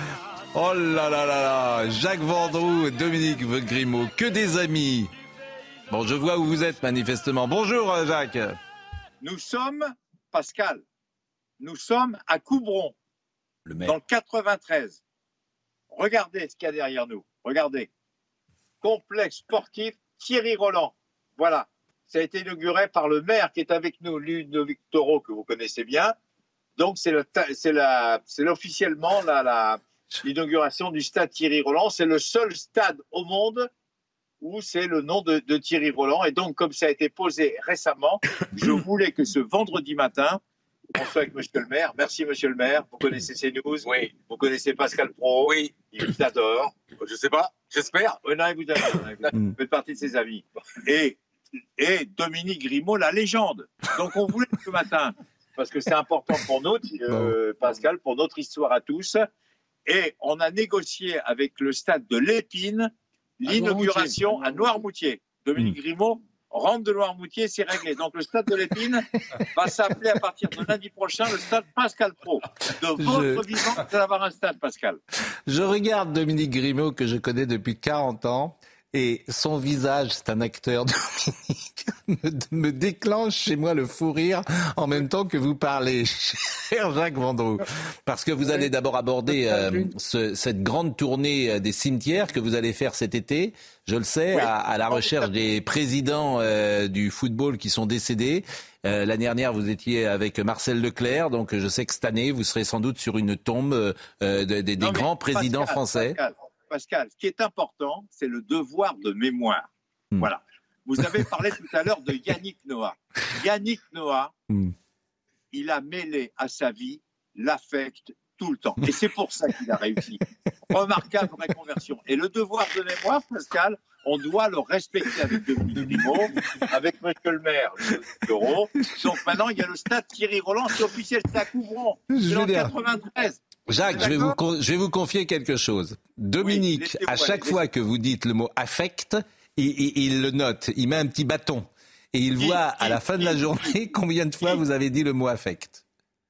Oh là là là là Jacques Vendroux et Dominique Grimaud, que des amis Bon, je vois où vous êtes manifestement. Bonjour Jacques Nous sommes, Pascal, nous sommes à Coubron, le dans le 93. Regardez ce qu'il y a derrière nous. Regardez. Complexe sportif Thierry Roland. Voilà. Ça a été inauguré par le maire qui est avec nous, Ludovic Toro, que vous connaissez bien. Donc, c'est officiellement l'inauguration du stade Thierry Roland. C'est le seul stade au monde où c'est le nom de, de, Thierry Roland. Et donc, comme ça a été posé récemment, je voulais que ce vendredi matin, Bonsoir avec Monsieur le maire. Merci Monsieur le maire. Vous connaissez CNews Oui. Vous connaissez Pascal Pro? Oui. Il vous adore. Je sais pas. J'espère. Oui, non, il vous adore. Vous faites partie de ses amis. Et, et Dominique Grimaud, la légende. Donc on voulait ce matin, parce que c'est important pour nous, euh, Pascal, pour notre histoire à tous. Et on a négocié avec le stade de l'Épine l'inauguration à Noirmoutier. Dominique Grimaud rentre de Loire-Moutier, c'est réglé. Donc le stade de l'Épine va s'appeler à partir de lundi prochain le stade Pascal Pro. De votre vivant, d'avoir un stade, Pascal. Je regarde Dominique Grimaud, que je connais depuis 40 ans. Et son visage, c'est un acteur, Dominique, me, déclenche chez moi le fou rire en même temps que vous parlez, cher Jacques Vendroux. Parce que vous allez d'abord aborder euh, cette grande tournée euh, des cimetières que vous allez faire cet été je le sais, à, la recherche des présidents euh, du football qui sont décédés. Euh, l'année dernière, vous étiez avec Marcel Leclerc, donc je sais que cette année, vous serez sans doute sur une tombe euh, des, grands présidents français. Pascal, ce qui est important, c'est le devoir de mémoire. Hmm. Voilà. Vous avez parlé tout à l'heure de Yannick Noah. Yannick Noah, hmm. il a mêlé à sa vie l'affect tout le temps. Et c'est pour ça qu'il a réussi. Remarquable réconversion. Et le devoir de mémoire, Pascal, on doit le respecter avec Dominique Grimaud, avec Monsieur le maire. Donc maintenant, il y a le stade Thierry Roland, c'est officiel, c'est à Couvron. C'est en 93. Jacques, je vais, vous, je vais vous confier quelque chose. Dominique, à chaque fois que vous dites le mot affect, il, il, le note, il met un petit bâton. Et il voit à la fin de la journée combien de fois vous avez dit le mot affect.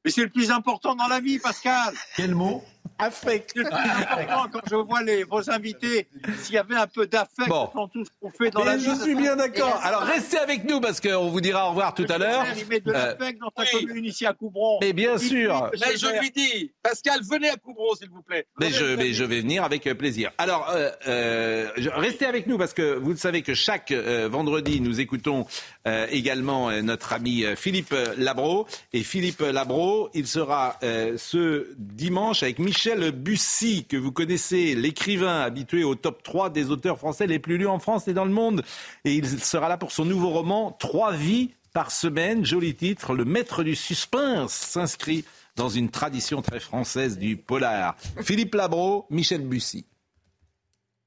Mais c'est le plus important dans la vie, Pascal. Quel mot? Affect. C'est important quand je vois les, vos invités. S'il y avait un peu d'affect dans tout ce qu'on fait dans la vie. Je suis bien d'accord. Alors restez avec nous parce qu'on vous dira au revoir tout à l'heure. Il met de l'affect dans ta commune ici à Coubron. Mais bien sûr. Mais je lui dis, Pascal, venez à Coubron, s'il vous plaît. Mais je, mais je vais venir avec plaisir. Alors, euh, euh, restez avec nous parce que vous le savez que chaque euh, vendredi, nous écoutons euh, également euh, notre ami euh, Philippe Labro. Et Philippe Labro, il sera ce dimanche avec Michel Bussy, que vous connaissez, l'écrivain habitué au top 3 des auteurs français les plus lus en France et dans le monde. Et il sera là pour son nouveau roman, Trois vies par semaine. Joli titre, le maître du suspense s'inscrit dans une tradition très française du polar. Philippe Labro, Michel Bussy.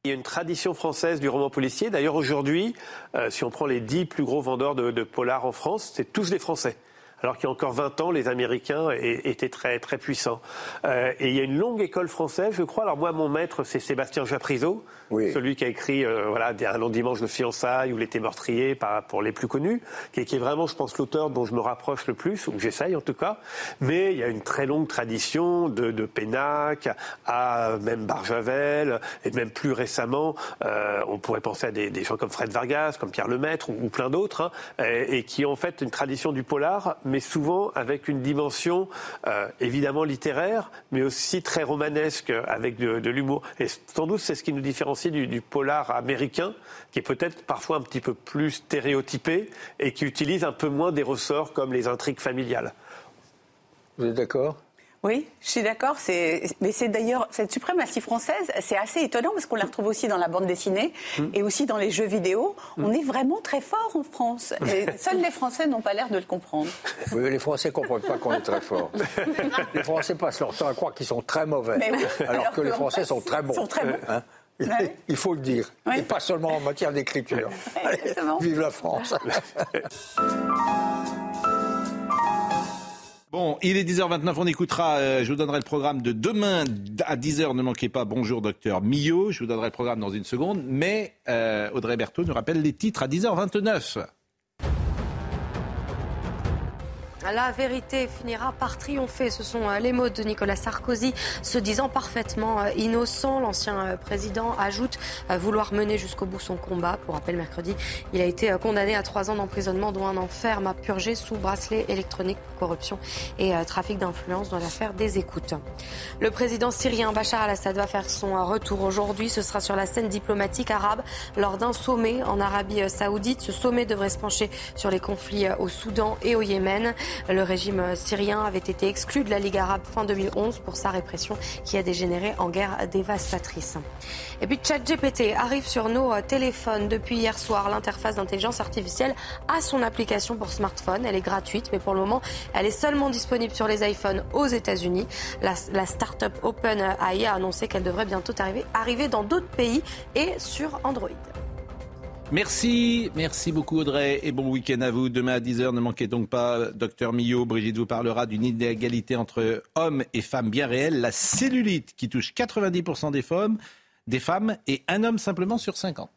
Il y a une tradition française du roman policier. D'ailleurs, aujourd'hui, euh, si on prend les dix plus gros vendeurs de, de polar en France, c'est tous des Français alors qu'il y a encore 20 ans, les Américains étaient très, très puissants. Euh, et il y a une longue école française, je crois. Alors moi, mon maître, c'est Sébastien Japrisot, celui qui a écrit euh, voilà, Un long dimanche de fiançailles ou L'été meurtrier, pour les plus connus, qui est, vraiment, je pense, l'auteur dont je me rapproche le plus, ou j'essaye en tout cas. Mais il y a une très longue tradition de, de Pénac à même Barjavel, et même plus récemment, euh, on pourrait penser à des, gens comme Fred Vargas, comme Pierre Lemaître, ou, plein d'autres, hein, et, et, qui ont en fait une tradition du polar, mais souvent avec une dimension euh, évidemment littéraire, mais aussi très romanesque, avec de, l'humour. Et sans doute, c'est ce qui nous différencie du, du polar américain, qui est peut-être parfois un petit peu plus stéréotypé et qui utilise un peu moins des ressorts comme les intrigues familiales. Vous êtes d'accord? Oui, je suis d'accord. Mais c'est d'ailleurs cette suprématie française, c'est assez étonnant parce qu'on la retrouve aussi dans la bande dessinée hmm. et aussi dans les jeux vidéo. Hmm. On est vraiment très fort en France. Et seuls les Français n'ont pas l'air de le comprendre. Oui, les Français ne comprennent pas qu'on est très fort. les Français passent leur temps à croire qu'ils sont très mauvais, alors, que les Français sont très bons. Sont très bons. Hein? Il faut le dire. Et pas seulement en matière d'écriture. Vive la France. Bon, il est 10h29, on écoutera, euh, je vous donnerai le programme de demain à 10h, ne manquez pas, bonjour docteur Millot, je vous donnerai le programme dans une seconde, mais euh, Audrey Berthaud nous rappelle les titres à 10h29. La vérité finira par triompher. Ce sont euh, les mots de Nicolas Sarkozy, se disant parfaitement euh, innocent. L'ancien euh, président ajoute vouloir mener jusqu'au bout son combat. Pour rappel, mercredi, il a été condamné à trois ans d'emprisonnement, dont un enferme à purger sous bracelet électronique corruption et trafic d'influence dans l'affaire des écoutes. Le président syrien Bachar al-Assad va faire son retour aujourd'hui. Ce sera sur la scène diplomatique arabe lors d'un sommet en Arabie saoudite. Ce sommet devrait se pencher sur les conflits au Soudan et au Yémen. Le régime syrien avait été exclu de la Ligue arabe fin 2011 pour sa répression qui a dégénéré en guerre dévastatrice. Et puis ChatGPT arrive sur nos téléphones depuis hier soir. L'interface d'intelligence artificielle a son application pour smartphone. Elle est gratuite, mais pour le moment, elle est seulement disponible sur les iPhones aux États-Unis. La, la start-up OpenAI a annoncé qu'elle devrait bientôt arriver, arriver dans d'autres pays et sur Android. Merci, merci beaucoup Audrey et bon week-end à vous. Demain à 10h, ne manquez donc pas Docteur Millot. Brigitte vous parlera d'une inégalité entre hommes et femmes bien réelle, la cellulite qui touche 90% des femmes, des femmes et un homme simplement sur 50.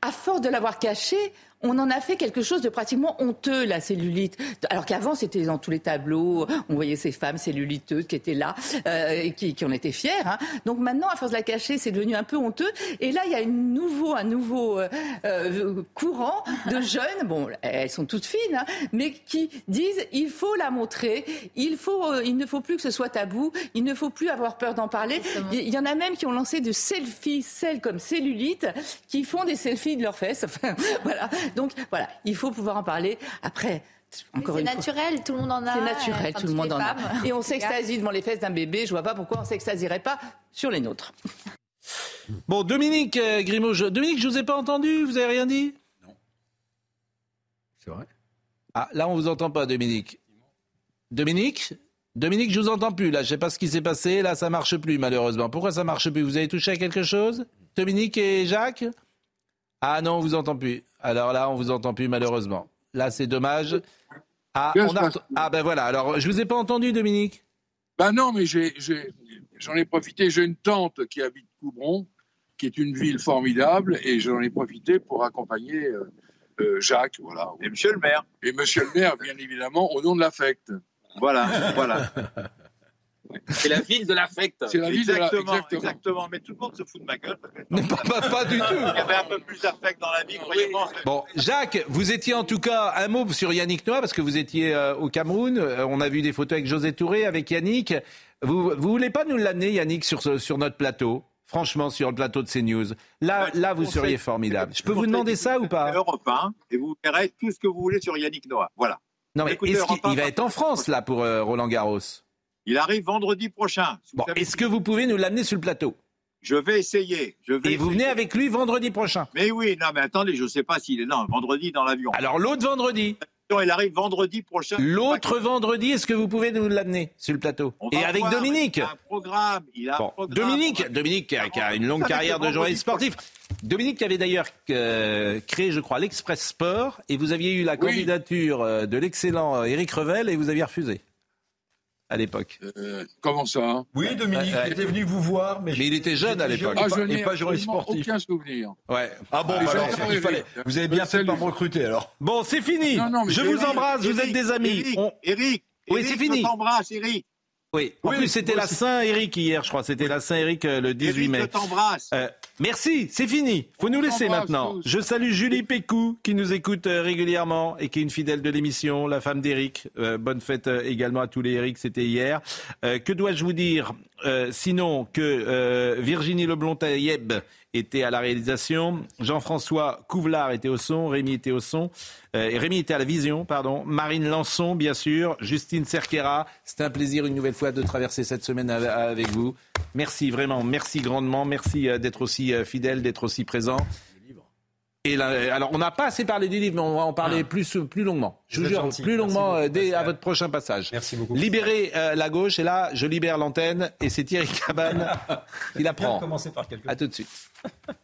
À force de l'avoir caché, on en a fait quelque chose de pratiquement honteux, la cellulite. Alors qu'avant, c'était dans tous les tableaux, on voyait ces femmes celluliteuses qui étaient là, euh, qui, qui en étaient fières. Hein. Donc maintenant, à force de la cacher, c'est devenu un peu honteux. Et là, il y a une nouveau, un nouveau euh, euh, courant de jeunes, bon, elles sont toutes fines, hein, mais qui disent il faut la montrer, il, faut, il ne faut plus que ce soit tabou, il ne faut plus avoir peur d'en parler. Il y en a même qui ont lancé de selfies, celles comme cellulite, qui font des selfies de leurs fesses. voilà. Donc voilà, il faut pouvoir en parler. Après, c'est naturel, tout le monde en a. C'est naturel, tout le monde en a. Et on s'extasie devant les fesses d'un bébé. Je vois pas pourquoi on s'extasierait pas sur les nôtres. Bon, Dominique euh, Grimaud, Dominique, je vous ai pas entendu. Vous avez rien dit? Non. C'est vrai? Ah, là, on vous entend pas, Dominique. Dominique? Dominique, je vous entends plus. Là, je sais pas ce qui s'est passé. Là, ça marche plus, malheureusement. Pourquoi ça marche plus? Vous avez touché à quelque chose? Dominique et Jacques? Ah non, on vous entend plus. Alors là, on vous entend plus malheureusement. Là, c'est dommage. Ah, ah, ben voilà. Alors, je vous ai pas entendu, Dominique. Ben non, mais j'en ai, profité. J'ai une tante qui habite Coubron, qui est une ville formidable, et j'en ai profité pour accompagner euh, euh, Jacques, voilà. Et Monsieur le maire. Et Monsieur le maire, bien évidemment, au nom de l'affect. Voilà, voilà. C'est la ville de l'affect. C'est la ville exactement, de l'affect. Exactement. Mais tout le monde se fout de ma gueule. pas, pas, du tout. Il y avait un peu plus d'affect dans la vie, croyez-moi. Bon, Jacques, vous étiez en tout cas un mot sur Yannick Noah parce que vous étiez euh, au Cameroun. Euh, on a vu des photos avec José Touré, avec Yannick. Vous, vous voulez pas nous l'amener, Yannick, sur, sur notre plateau? Franchement, sur le plateau de CNews. Là, là vous seriez formidable. Je peux vous demander ça ou pas? Europe 1, et vous verrez tout ce que vous voulez sur Yannick Noah. Voilà. Non, mais est-ce qu'il va être en France, là, pour euh, Roland Garros? Il arrive vendredi prochain. Bon, est-ce que vous pouvez nous l'amener sur le plateau? Je vais essayer. Je vais Et vous venez avec lui vendredi prochain? Mais oui, non, mais attendez, je ne sais pas s'il est là vendredi dans l'avion. Alors l'autre vendredi il arrive vendredi prochain. L'autre vendredi, est-ce que vous pouvez nous l'amener sur le plateau? Et avec Dominique. Il a un programme. Il a un programme. Dominique, Dominique qui a, une longue carrière de journaliste sportif. Dominique qui avait d'ailleurs euh, créé, je crois, l'Express Sport, et vous aviez eu la candidature euh, de l'excellent Eric Revel, et vous aviez refusé à l'époque. Euh, comment ça hein? Oui, Dominique il était venu vous voir, mais, il était jeune à l'époque. Ah, je n'ai pas journaliste sportif. aucun souvenir. Ouais. Ah bon, bah alors, il fallait. Vous avez bien fait de me recruter alors. Bon, c'est fini. je vous embrasse, vous êtes des amis. Eric, oui, c'est fini. Je t'embrasse, Eric. Oui. En plus, c'était la Saint-Éric hier, je crois. C'était la Saint-Éric euh, le 18 mai. Je t'embrasse. Euh, merci, c'est fini. Faut nous laisser maintenant. Je salue Julie Pécou qui nous écoute euh, régulièrement et qui est une fidèle de l'émission, la femme d'Éric. bonne fête également à tous les Éric, c'était hier. que dois-je vous dire sinon que Virginie Leblond-Taïeb était à la réalisation, Jean-François Couvelard était au son, Rémi était au son, euh, Rémi était à la vision, pardon, Marine Lançon, bien sûr, Justine Cerquera. C'est un plaisir une nouvelle fois de traverser cette semaine avec vous. Merci vraiment, merci grandement, merci euh, d'être aussi euh, fidèle, d'être aussi présent. Et alors, on n'a pas assez parlé du livre, mais on va en parler ah. plus, plus longuement. Je vous jure, plus longuement dès à votre prochain passage. Merci beaucoup. Libérez la gauche, et là, je libère l'antenne, et c'est Thierry Cabane qui apprend. commencer par quelque À tout de suite.